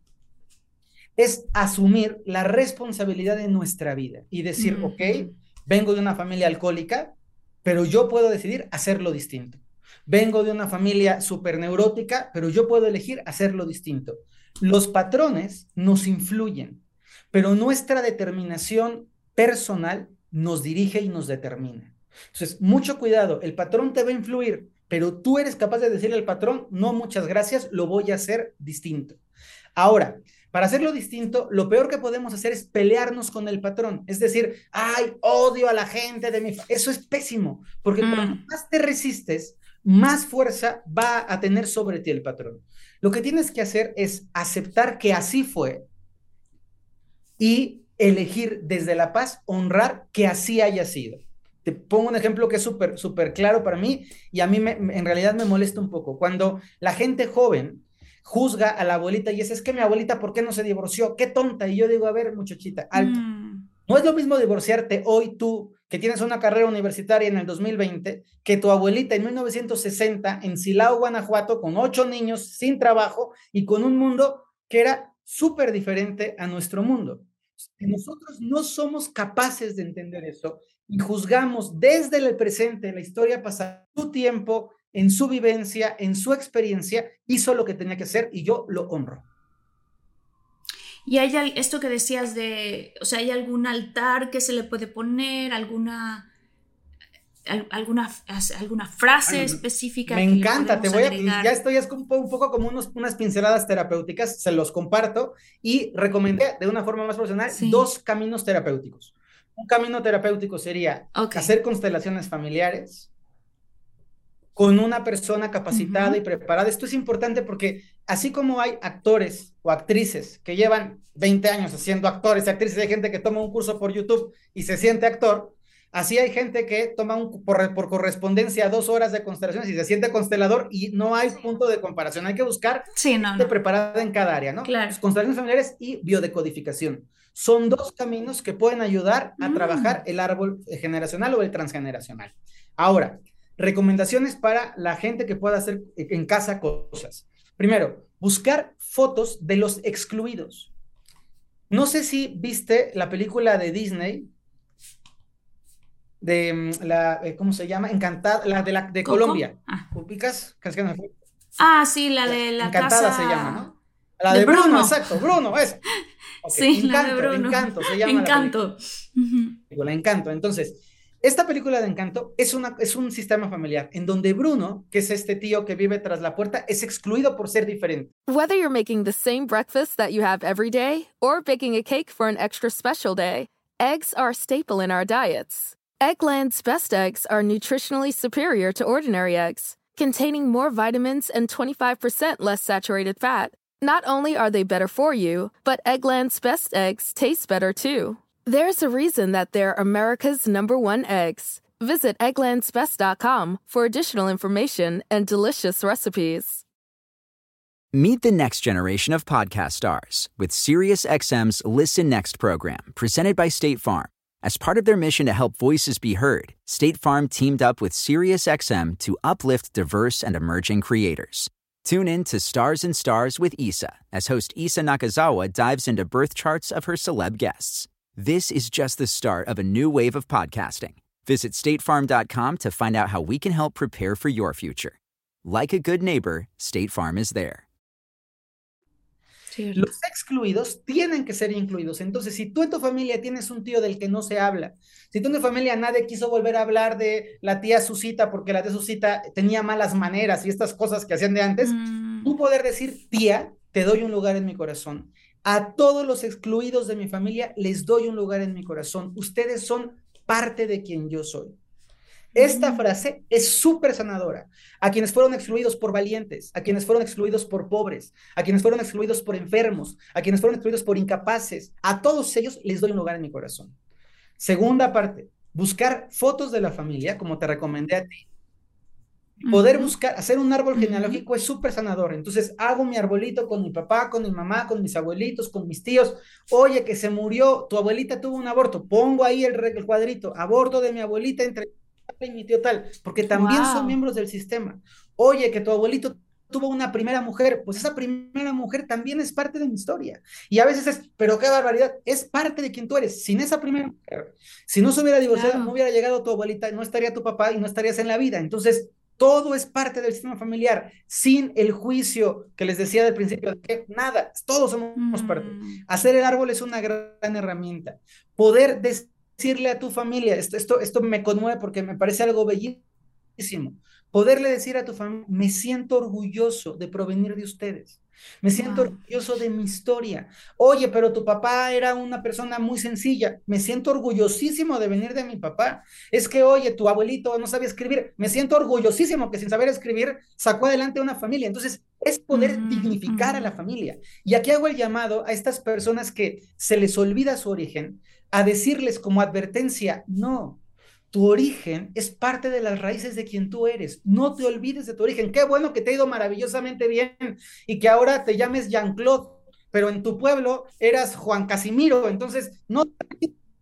es asumir la responsabilidad de nuestra vida y decir, ok, vengo de una familia alcohólica, pero yo puedo decidir hacerlo distinto. Vengo de una familia súper neurótica, pero yo puedo elegir hacerlo distinto. Los patrones nos influyen, pero nuestra determinación personal nos dirige y nos determina. Entonces, mucho cuidado, el patrón te va a influir, pero tú eres capaz de decirle al patrón, no, muchas gracias, lo voy a hacer distinto. Ahora, para hacerlo distinto, lo peor que podemos hacer es pelearnos con el patrón. Es decir, ay, odio a la gente de mi... Eso es pésimo, porque mm. más te resistes, más fuerza va a tener sobre ti el patrón. Lo que tienes que hacer es aceptar que así fue y elegir desde la paz, honrar que así haya sido. Te pongo un ejemplo que es súper, súper claro para mí y a mí me, en realidad me molesta un poco. Cuando la gente joven juzga a la abuelita y dice, es que mi abuelita, ¿por qué no se divorció? Qué tonta. Y yo digo, a ver, muchachita, alto. Mm. No es lo mismo divorciarte hoy tú que tienes una carrera universitaria en el 2020, que tu abuelita en 1960 en Silao, Guanajuato, con ocho niños, sin trabajo y con un mundo que era súper diferente a nuestro mundo. Nosotros no somos capaces de entender eso y juzgamos desde el presente, la historia pasada, su tiempo, en su vivencia, en su experiencia, hizo lo que tenía que hacer y yo lo honro. Y hay esto que decías de, o sea, hay algún altar que se le puede poner, alguna alguna, alguna frase específica. Me encanta, te voy a, ya estoy es un, poco como unos, unas pinceladas terapéuticas, se los comparto y recomendé de una forma más profesional dos caminos terapéuticos. Un camino terapéutico sería hacer constelaciones familiares, con una persona capacitada y preparada. Esto es importante porque así como hay actores o actrices que llevan 20 años haciendo actores y actrices, hay gente que toma un curso por YouTube y se siente actor, así hay gente que toma un, por, correspondencia dos horas de constelaciones y se siente constelador y no hay punto de comparación. Hay que buscar sí, gente preparada en cada área, ¿no? Claro. constelaciones familiares y biodecodificación. Son dos caminos que pueden ayudar a mm. trabajar el árbol generacional o el transgeneracional. Ahora, recomendaciones para la gente que pueda hacer en casa cosas. Primero, buscar fotos de los excluidos. No sé si viste la película de Disney de mm, la, eh, ¿cómo se llama? Encantada, la de, la, de Colombia. Ah. ¿Ubicas? Ah, sí, la de la Encantada se llama, ¿no? La de, Bruno. exacto, Bruno, es. <laughs> Sí, la de Bruno. Encanto se llama. Encanto. La, Encanto. Entonces, esta película de Encanto es, una, es un sistema familiar en donde Bruno, que es este tío que vive tras la puerta, es excluido por ser diferente. Whether you're making the same breakfast that you have every day or baking a cake for an extra special day, eggs are a staple in our diets. Eggland's best eggs are nutritionally superior to ordinary eggs, containing more vitamins and 25% less saturated fat. Not only are they better for you, but Eggland's best eggs taste better too. There's a reason that they're America's number one eggs. Visit egglandsbest.com for additional information and delicious recipes. Meet the next generation of podcast stars with SiriusXM's Listen Next program, presented by State Farm. As part of their mission to help voices be heard, State Farm teamed up with SiriusXM to uplift diverse and emerging creators. Tune in to Stars and Stars with Isa as host Isa Nakazawa dives into birth charts of her celeb guests. This is just the start of a new wave of podcasting. Visit statefarm.com to find out how we can help prepare for your future. Like a good neighbor, State Farm is there. Los excluidos tienen que ser incluidos. Entonces, si tú en tu familia tienes un tío del que no se habla, si tú en tu familia nadie quiso volver a hablar de la tía Susita porque la tía Susita tenía malas maneras y estas cosas que hacían de antes, mm. tú poder decir, tía, te doy un lugar en mi corazón. A todos los excluidos de mi familia les doy un lugar en mi corazón. Ustedes son parte de quien yo soy. Esta frase es súper sanadora. A quienes fueron excluidos por valientes, a quienes fueron excluidos por pobres, a quienes fueron excluidos por enfermos, a quienes fueron excluidos por incapaces, a todos ellos les doy un lugar en mi corazón. Segunda parte, buscar fotos de la familia, como te recomendé a ti. Poder buscar, hacer un árbol genealógico es súper sanador. Entonces, hago mi arbolito con mi papá, con mi mamá, con mis abuelitos, con mis tíos. Oye, que se murió, tu abuelita tuvo un aborto. Pongo ahí el, el cuadrito, aborto de mi abuelita entre y mi tío tal, porque también son miembros del sistema. Oye, que tu abuelito tuvo una primera mujer, pues esa primera mujer también es parte de mi historia. Y a veces es, pero qué barbaridad, es parte de quien tú eres. Sin esa primera mujer, si no se hubiera divorciado, no hubiera llegado tu abuelita, no estaría tu papá y no estarías en la vida. Entonces, todo es parte del sistema familiar, sin el juicio que les decía del principio, de que nada, todos somos parte. Mm. Hacer el árbol es una gran herramienta. Poder decirle a tu familia, esto, esto, esto me conmueve porque me parece algo bellísimo, poderle decir a tu familia, me siento orgulloso de provenir de ustedes. Me siento orgulloso de mi historia. Oye, pero tu papá era una persona muy sencilla. Me siento orgullosísimo de venir de mi papá. Es que, oye, tu abuelito no sabía escribir. Me siento orgullosísimo que sin saber escribir sacó adelante una familia. Entonces, es poder dignificar a la familia. Y aquí hago el llamado a estas personas que se les olvida su origen, a decirles como advertencia, no, tu origen es parte de las raíces de quien tú eres. No te olvides de tu origen. Qué bueno que te ha ido maravillosamente bien y que ahora te llames Jean-Claude, pero en tu pueblo eras Juan Casimiro. Entonces, no,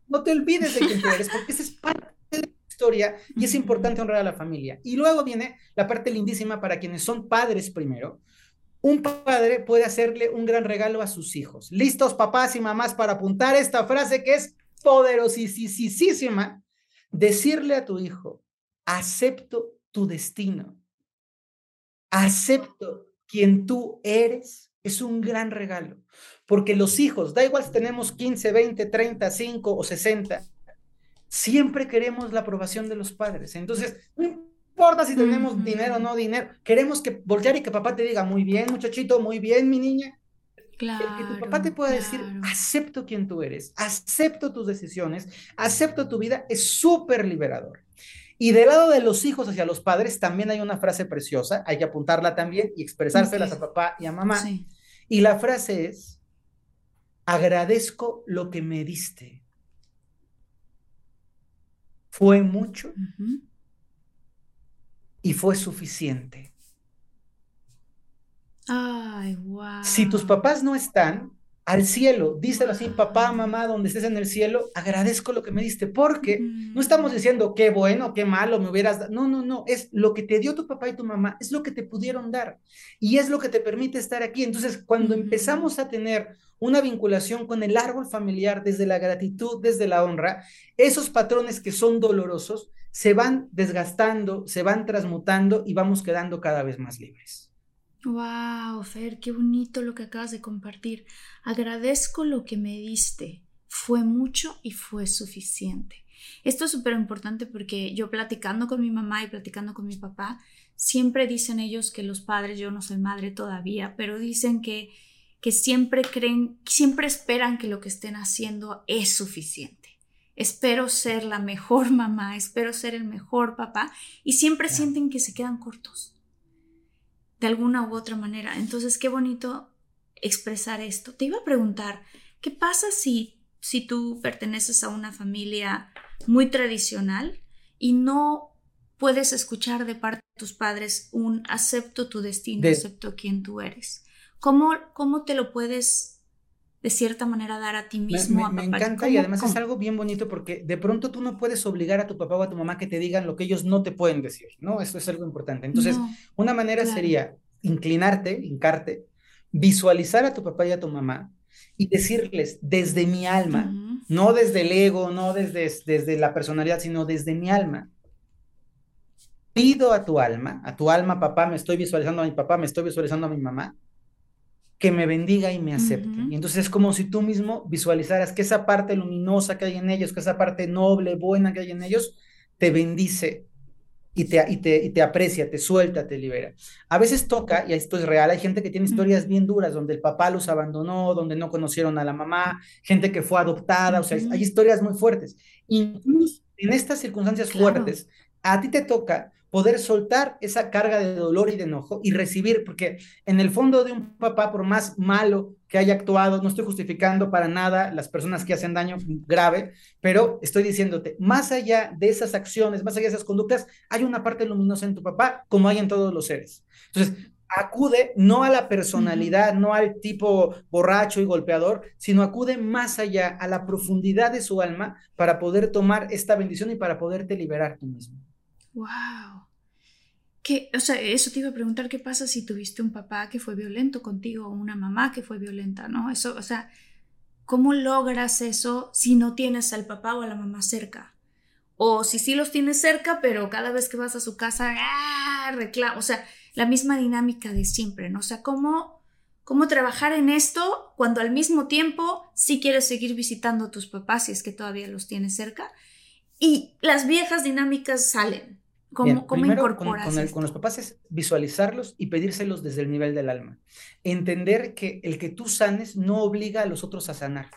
no te olvides de quien tú eres, porque esa es parte de la historia y es importante honrar a la familia. Y luego viene la parte lindísima para quienes son padres primero. Un padre puede hacerle un gran regalo a sus hijos. Listos, papás y mamás, para apuntar esta frase que es poderosísima, decirle a tu hijo, acepto tu destino, acepto quien tú eres, es un gran regalo. Porque los hijos, da igual si tenemos 15, 20, 30, 5 o 60, siempre queremos la aprobación de los padres. Entonces, no importa si tenemos dinero o no dinero, queremos que voltear y que papá te diga, muy bien, muchachito, muy bien, mi niña, que tu papá te pueda decir, acepto quien tú eres, acepto tus decisiones, acepto tu vida, es súper liberador. Y del lado de los hijos hacia los padres también hay una frase preciosa, hay que apuntarla también y expresárselas a papá y a mamá. Y la frase es, agradezco lo que me diste. Fue mucho y fue suficiente. Ay, wow. Si tus papás no están, al cielo, díselo así, papá, mamá, donde estés en el cielo, agradezco lo que me diste, porque no estamos diciendo qué bueno, qué malo me hubieras dado, no, no, no, es lo que te dio tu papá y tu mamá, es lo que te pudieron dar y es lo que te permite estar aquí. Entonces, cuando empezamos a tener una vinculación con el árbol familiar desde la gratitud, desde la honra, esos patrones que son dolorosos se van desgastando, se van transmutando y vamos quedando cada vez más libres. Wow, Fer, qué bonito lo que acabas de compartir. Agradezco lo que me diste. Fue mucho y fue suficiente. Esto es súper importante porque yo platicando con mi mamá y platicando con mi papá, siempre dicen ellos que los padres, yo no soy madre todavía, pero dicen que, que siempre creen, siempre esperan que lo que estén haciendo es suficiente. Espero ser la mejor <laughs> mamá, espero ser el mejor papá y siempre sienten que se quedan cortos de alguna u otra manera. Entonces, qué bonito expresar esto. Te iba a preguntar, ¿qué pasa si, si tú perteneces a una familia muy tradicional y no puedes escuchar de parte de tus padres un acepto tu destino, acepto quién tú eres? ¿Cómo, ¿Cómo te lo puedes de cierta manera dar a ti mismo. Me, me encanta y además es algo bien bonito porque de pronto tú no puedes obligar a tu papá o a tu mamá que te digan lo que ellos no te pueden decir, ¿no? Eso es algo importante. Entonces, una manera sería inclinarte, hincarte, visualizar a tu papá y a tu mamá y decirles desde mi alma, no desde el ego, no desde, desde la personalidad, sino desde mi alma. Pido a tu alma, a tu alma, papá, me estoy visualizando a mi papá, me estoy visualizando a mi mamá, que me bendiga y me acepte. Y entonces es como si tú mismo visualizaras que esa parte luminosa que hay en ellos, que esa parte noble, buena que hay en ellos, te bendice y te, y te, y te aprecia, te suelta, te libera. A veces toca, y esto es real, hay gente que tiene historias bien duras, donde el papá los abandonó, donde no conocieron a la mamá, gente que fue adoptada, o sea, hay historias muy fuertes. Incluso en estas circunstancias fuertes, a ti te toca poder soltar esa carga de dolor y de enojo y recibir, porque en el fondo de un papá, por más malo que haya actuado, no estoy justificando para nada las personas que hacen daño grave, pero estoy diciéndote, más allá de esas acciones, más allá de esas conductas, hay una parte luminosa en tu papá, como hay en todos los seres. Entonces, acude no a la personalidad, no al tipo borracho y golpeador, sino acude más allá, a la profundidad de su alma para poder tomar esta bendición y para poderte liberar tú mismo. Wow. ¿Qué, o sea, eso te iba a preguntar, ¿qué pasa si tuviste un papá que fue violento contigo o una mamá que fue violenta, ¿no? Eso, o sea, ¿cómo logras eso si no tienes al papá o a la mamá cerca? O si sí los tienes cerca, pero cada vez que vas a su casa, ¡ah! reclama, o sea, la misma dinámica de siempre, ¿no? O sea, ¿cómo, cómo trabajar en esto cuando al mismo tiempo sí quieres seguir visitando a tus papás si es que todavía los tienes cerca y las viejas dinámicas salen. ¿Cómo, cómo incorporas con, con, los papás es visualizarlos y pedírselos desde el nivel del alma. Entender que el que tú sanes no obliga a los otros a sanar.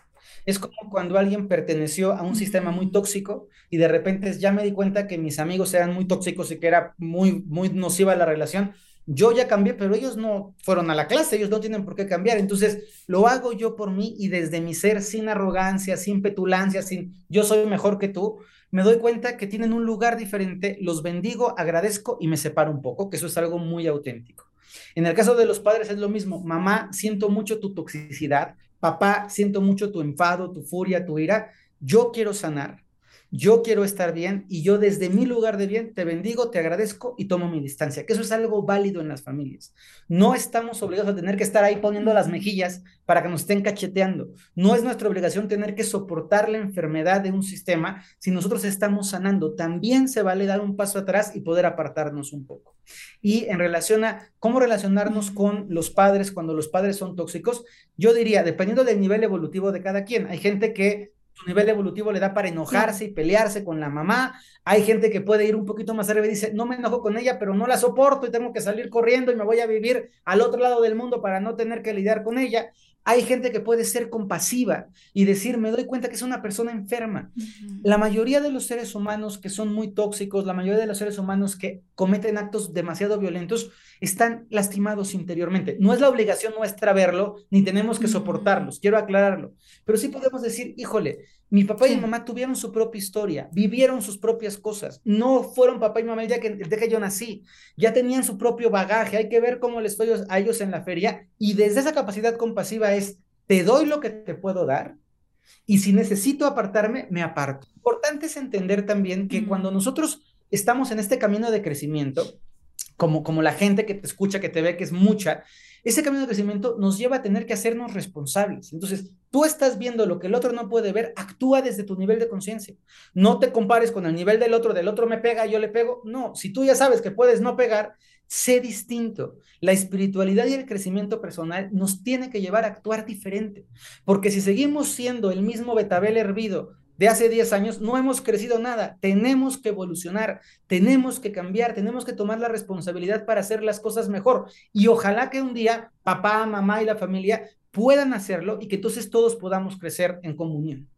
Es como cuando alguien perteneció a un sistema muy tóxico y de repente ya me di cuenta que mis amigos eran muy tóxicos y que era muy, muy nociva la relación. Yo ya cambié, pero ellos no fueron a la clase, ellos no tienen por qué cambiar. Entonces, lo hago yo por mí y desde mi ser, sin arrogancia, sin petulancia, sin yo soy mejor que tú, me doy cuenta que tienen un lugar diferente, los bendigo, agradezco y me separo un poco, que eso es algo muy auténtico. En el caso de los padres es lo mismo, mamá, siento mucho tu toxicidad, papá, siento mucho tu enfado, tu furia, tu ira, yo quiero sanar, yo quiero estar bien y yo desde mi lugar de bien te bendigo, te agradezco y tomo mi distancia, que eso es algo válido en las familias. No estamos obligados a tener que estar ahí poniendo las mejillas para que nos estén cacheteando. No es nuestra obligación tener que soportar la enfermedad de un sistema si nosotros estamos sanando. También se vale dar un paso atrás y poder apartarnos un poco. Y en relación a cómo relacionarnos con los padres cuando los padres son tóxicos, yo diría, dependiendo del nivel evolutivo de cada quien, hay gente que su nivel evolutivo le da para enojarse y pelearse con la mamá. Hay gente que puede ir un poquito más arriba y dice, no me enojo con ella, pero no la soporto y tengo que salir corriendo y me voy a vivir al otro lado del mundo para no tener que lidiar con ella. Hay gente que puede ser compasiva y decir, me doy cuenta que es una persona enferma. La mayoría de los seres humanos que son muy tóxicos, la mayoría de los seres humanos que cometen actos demasiado violentos, están lastimados interiormente. No es la obligación nuestra verlo, ni tenemos que soportarlos, quiero aclararlo. Pero sí podemos decir, híjole, mi papá y mi mamá tuvieron su propia historia, vivieron sus propias cosas, no fueron papá y mamá ya que, desde que yo nací, ya tenían su propio bagaje, hay que ver cómo les fue a ellos en la feria. Y desde esa capacidad compasiva es, te doy lo que te puedo dar. Y si necesito apartarme, me aparto. Importante es entender también que cuando nosotros estamos en este camino de crecimiento, como, como la gente que te escucha, que te ve, que es mucha, ese camino de crecimiento nos lleva a tener que hacernos responsables. Entonces, tú estás viendo lo que el otro no puede ver, actúa desde tu nivel de conciencia. No te compares con el nivel del otro, del otro me pega, yo le pego. No, si tú ya sabes que puedes no pegar, sé distinto. La espiritualidad y el crecimiento personal nos tiene que llevar a actuar diferente, porque si seguimos siendo el mismo betabel hervido de hace 10 años, no hemos crecido nada. Tenemos que evolucionar, tenemos que cambiar, tenemos que tomar la responsabilidad para hacer las cosas mejor. Y ojalá que un día papá, mamá y la familia puedan hacerlo y que entonces todos podamos crecer en comunión.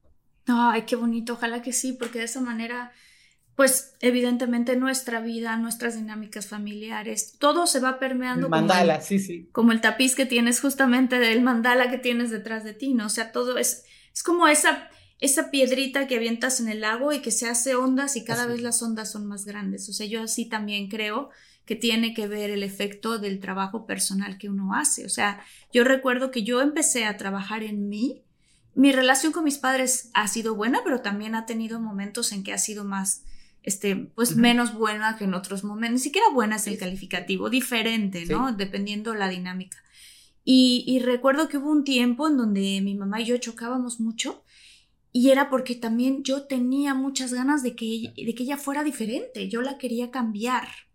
Ay, qué bonito, ojalá que sí, porque de esa manera, pues evidentemente nuestra vida, nuestras dinámicas familiares, todo se va permeando. mandala, sí, sí. Como el tapiz que tienes justamente del mandala que tienes detrás de ti, ¿no? O sea, todo es, es como esa esa piedrita que avientas en el lago y que se hace ondas y cada vez las ondas son más grandes. O sea, yo así también creo que tiene que ver el efecto del trabajo personal que uno hace. O sea, yo recuerdo que yo empecé a trabajar en mí. Mi relación con mis padres ha sido buena, pero también ha tenido momentos en que ha sido más, este, pues menos buena que en otros momentos. Ni siquiera buena es el calificativo, diferente, ¿no? Dependiendo la dinámica. Y, y recuerdo que hubo un tiempo en donde mi mamá y yo chocábamos mucho y era porque también yo tenía muchas ganas de que, de que ella fuera diferente, yo la quería cambiar.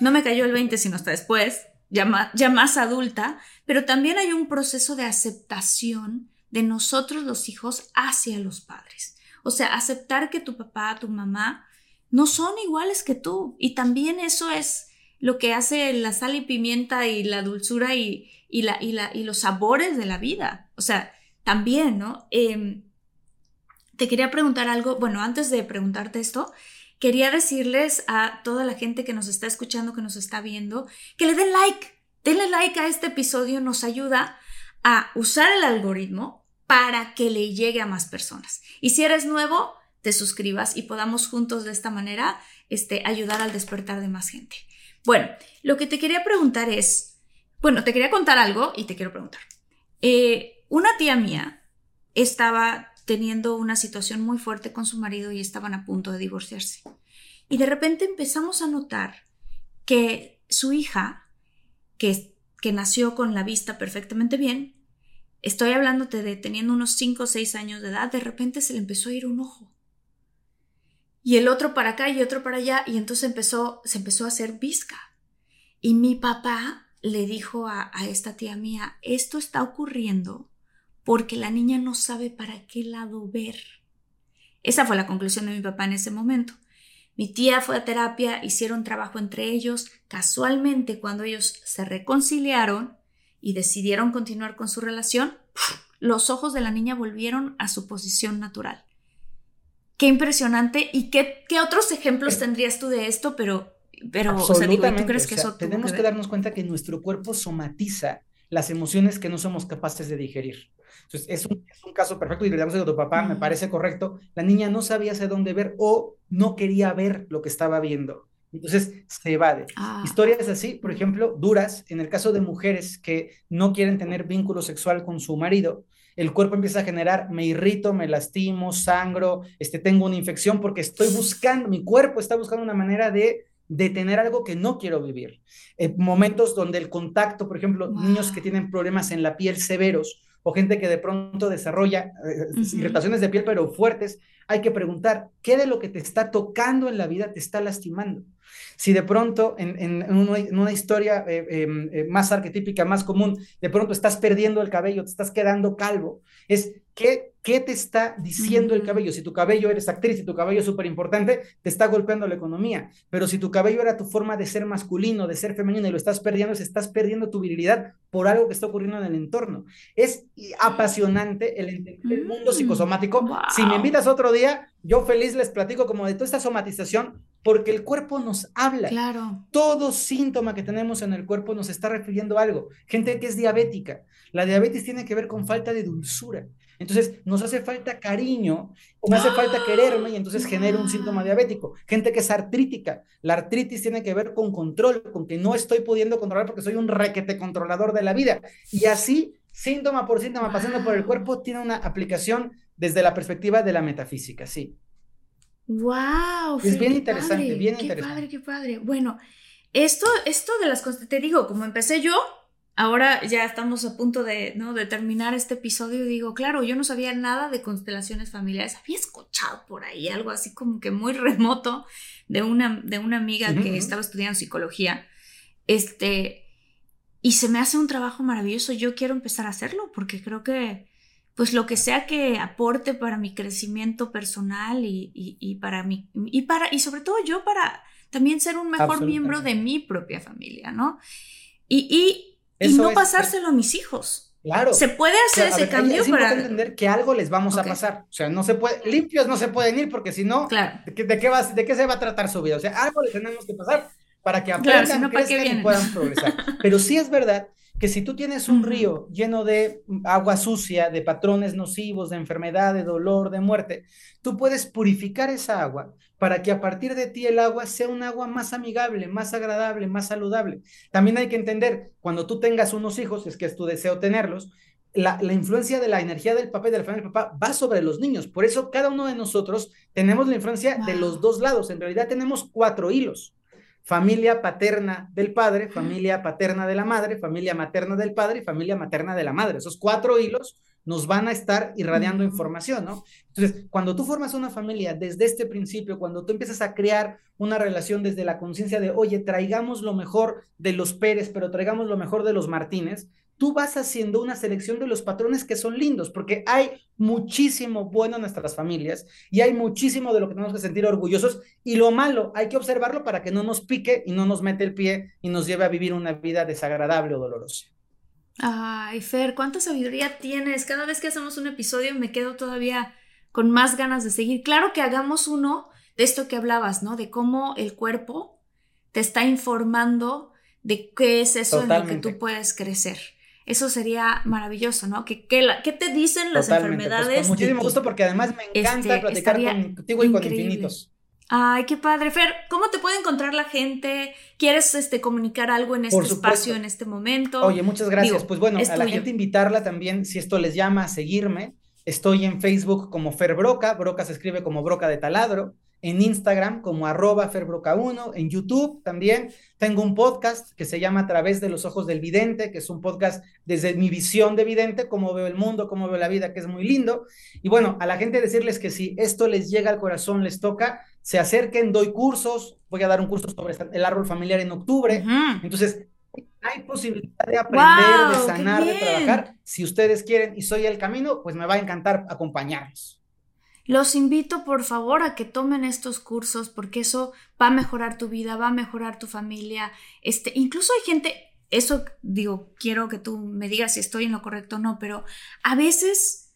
No me cayó el 20, sino hasta después, ya ya más adulta, pero también hay un proceso de aceptación de nosotros los hijos hacia los padres. O sea, aceptar que tu papá, tu mamá, no son iguales que tú. Y también eso es lo que hace la sal y pimienta y la dulzura y, y, la, y, la, y los sabores de la vida. O sea, también, ¿no? Eh, te quería preguntar algo, bueno, antes de preguntarte esto, quería decirles a toda la gente que nos está escuchando, que nos está viendo, que le den like, denle like a este episodio, nos ayuda a usar el algoritmo para que le llegue a más personas. Y si eres nuevo, te suscribas y podamos juntos de esta manera este, ayudar al despertar de más gente. Bueno, lo que te quería preguntar es, bueno, te quería contar algo y te quiero preguntar. Eh, una tía mía estaba teniendo una situación muy fuerte con su marido y estaban a punto de divorciarse. Y de repente empezamos a notar que su hija, que, que nació con la vista perfectamente bien, estoy hablándote de teniendo unos 5 o 6 años de edad, de repente se le empezó a ir un ojo. Y el otro para acá y otro para allá, y entonces empezó, se empezó a hacer visca. Y mi papá le dijo a, a esta tía mía, esto está ocurriendo porque la niña no sabe para qué lado ver. Esa fue la conclusión de mi papá en ese momento. Mi tía fue a terapia, hicieron trabajo entre ellos. Casualmente, cuando ellos se reconciliaron y decidieron continuar con su relación, los ojos de la niña volvieron a su posición natural. Qué impresionante. ¿Y qué, qué otros ejemplos eh, tendrías tú de esto? Pero, pero o sea, ¿tú crees que eso Tenemos que darnos cuenta que nuestro cuerpo somatiza las emociones que no somos capaces de digerir. Entonces, es un, caso perfecto y le damos a tu papá, me parece correcto. La niña no sabía hacia dónde ver o no quería ver lo que estaba viendo. Entonces se evade. Ah. Historias así, por ejemplo, duras, en el caso de mujeres que no quieren tener vínculo sexual con su marido, el cuerpo empieza a generar, me irrito, me lastimo, sangro, este, tengo una infección porque estoy buscando, mi cuerpo está buscando una manera de de tener algo que no quiero vivir. momentos donde el contacto, por ejemplo, niños que tienen problemas en la piel severos o gente que de pronto desarrolla eh, irritaciones de piel pero fuertes, hay que preguntar, ¿qué de lo que te está tocando en la vida te está lastimando? Si de pronto en, una, historia eh, em, eh, más arquetípica, más común, de pronto estás perdiendo el cabello, te estás quedando calvo, es ¿qué, qué te está diciendo el cabello? Si tu cabello eres actriz y tu cabello es súper importante, te está golpeando la economía. Pero si tu cabello era tu forma de ser masculino, de ser femenino y lo estás perdiendo, es estás perdiendo tu virilidad por algo que está ocurriendo en el entorno. Es apasionante el, el mundo mm, psicosomático. Si me invitas otro día, yo feliz les platico como de toda esta somatización porque el cuerpo nos habla. Claro. Todo síntoma que tenemos en el cuerpo nos está refiriendo a algo. Gente que es diabética. La diabetes tiene que ver con falta de dulzura. Entonces, nos hace falta cariño, o me hace falta quererme y entonces genera un síntoma diabético. Gente que es artrítica. La artritis tiene que ver con control, con que no estoy pudiendo controlar porque soy un requete controlador de la vida. Y así síntoma por síntoma, pasando por el cuerpo, tiene una aplicación desde la perspectiva de la metafísica, sí. Wow. Es bien interesante, bien interesante. Qué padre, qué padre. Bueno, esto, esto de las te digo, como empecé yo, ahora ya estamos a punto de, ¿no? de terminar este episodio y digo, claro, yo no sabía nada de constelaciones familiares. Había escuchado por ahí algo así como que muy remoto de una, de una amiga que estaba estudiando psicología. Este, y se me hace un trabajo maravilloso. Yo quiero empezar a hacerlo porque creo que pues lo que sea que aporte para mi crecimiento personal y, para mi, y para, y sobre todo yo para también ser un mejor miembro de mi propia familia, ¿no? Y, y, no pasárselo a mis hijos. Claro. Se puede hacer ese cambio es para entender que algo les vamos a pasar. O sea, no se puede, limpios no se pueden ir porque si no, claro. ¿de, qué, ¿de qué se va a tratar su vida? O sea, algo le tenemos que pasar para que aprendan, crezcan y puedan progresar. Pero sí es verdad que si tú tienes un río lleno de agua sucia, de patrones nocivos, de enfermedad, de dolor, de muerte, tú puedes purificar esa agua para que a partir de ti el agua sea un agua más amigable, más agradable, más saludable. También hay que entender, cuando tú tengas unos hijos, es que es tu deseo tenerlos, la, influencia de la energía del papá y de la familia del papá va sobre los niños. Por eso cada uno de nosotros tenemos la influencia de los dos lados. En realidad tenemos cuatro hilos familia paterna del padre, familia paterna de la madre, familia materna del padre y familia materna de la madre. Esos cuatro hilos nos van a estar irradiando información, ¿no? Entonces, cuando tú formas una familia desde este principio, cuando tú empiezas a crear una relación desde la conciencia de, oye, traigamos lo mejor de los Pérez, pero traigamos lo mejor de los Martínez, tú vas haciendo una selección de los patrones que son lindos, porque hay muchísimo bueno en nuestras familias y hay muchísimo de lo que tenemos que sentir orgullosos y lo malo hay que observarlo para que no nos pique y no nos mete el pie y nos lleve a vivir una vida desagradable o dolorosa. Ay, Fer, cuánta sabiduría tienes. Cada vez que hacemos un episodio me quedo todavía con más ganas de seguir. Claro que hagamos uno de esto que hablabas, ¿no? De cómo el cuerpo te está informando de qué es eso en lo que tú puedes crecer. Eso sería maravilloso, ¿no? ¿Qué, qué, te dicen las pues, enfermedades? con muchísimo gusto porque además me encanta este, platicar contigo y con infinitos. Ay, qué padre. Fer, ¿cómo te puede encontrar la gente? ¿Quieres este, comunicar algo en este espacio, en este momento? Oye, muchas gracias. pues bueno, a la gente invitarla también, si esto les llama, a seguirme. Estoy en Facebook como Fer Broca, Broca se escribe como Broca de Taladro en Instagram como arroba ferbroca1, en YouTube también. Tengo un podcast que se llama A través de los ojos del vidente, que es un podcast desde mi visión de vidente, cómo veo el mundo, cómo veo la vida, que es muy lindo. Y bueno, a la gente decirles que si esto les llega al corazón, les toca, se acerquen, doy cursos, voy a dar un curso sobre el árbol familiar en octubre. Entonces, hay posibilidad de aprender, de sanar, de trabajar. Si ustedes quieren y soy el camino, pues me va a encantar acompañarlos. Los invito por favor a que tomen estos cursos porque eso va a mejorar tu vida, va a mejorar tu familia. Este, incluso hay gente, eso digo, quiero que tú me digas si estoy en lo correcto o no, pero a veces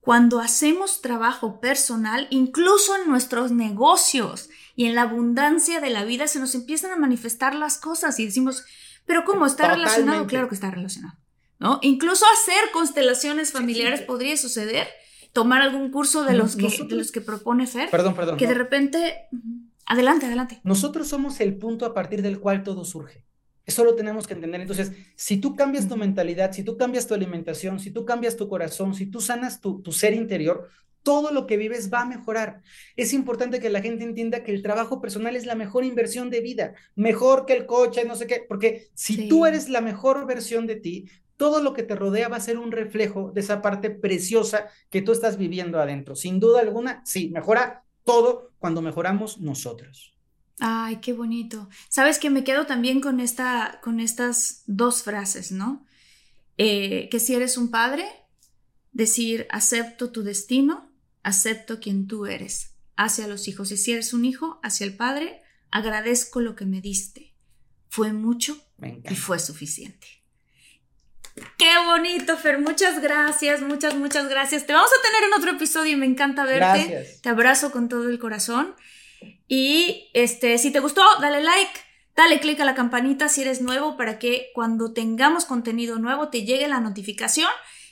cuando hacemos trabajo personal, incluso en nuestros negocios y en la abundancia de la vida, se nos empiezan a manifestar las cosas y decimos, pero ¿cómo está relacionado? Claro que está relacionado. ¿No? Incluso hacer constelaciones familiares podría suceder tomar algún curso de los, que, de los que propone Fer. Perdón, perdón. Que de repente... Adelante, adelante. Nosotros somos el punto a partir del cual todo surge. Eso lo tenemos que entender. Entonces, si tú cambias tu mentalidad, si tú cambias tu alimentación, si tú cambias tu corazón, si tú sanas tu, tu ser interior, todo lo que vives va a mejorar. Es importante que la gente entienda que el trabajo personal es la mejor inversión de vida, mejor que el coche, no sé qué, porque si tú eres la mejor versión de ti, todo lo que te rodea va a ser un reflejo de esa parte preciosa que tú estás viviendo adentro. Sin duda alguna, sí, mejora todo cuando mejoramos nosotros. Ay, qué bonito. Sabes que me quedo también con, esta, con estas dos frases, ¿no? Eh, que si eres un padre, decir acepto tu destino, acepto quien tú eres hacia los hijos. Y si eres un hijo, hacia el padre, agradezco lo que me diste. Fue mucho y fue suficiente. Qué bonito, Fer. Muchas gracias, muchas, muchas gracias. Te vamos a tener en otro episodio y me encanta verte. Gracias. Te abrazo con todo el corazón. Y este, si te gustó, dale like, dale click a la campanita si eres nuevo para que cuando tengamos contenido nuevo te llegue la notificación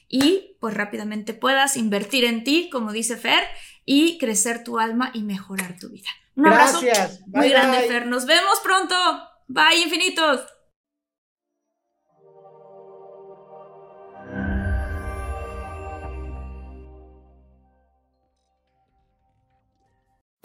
y pues rápidamente puedas invertir en ti, como dice Fer, y crecer tu alma y mejorar tu vida. Un abrazo muy grande, Fer. Nos vemos pronto. Bye, infinitos.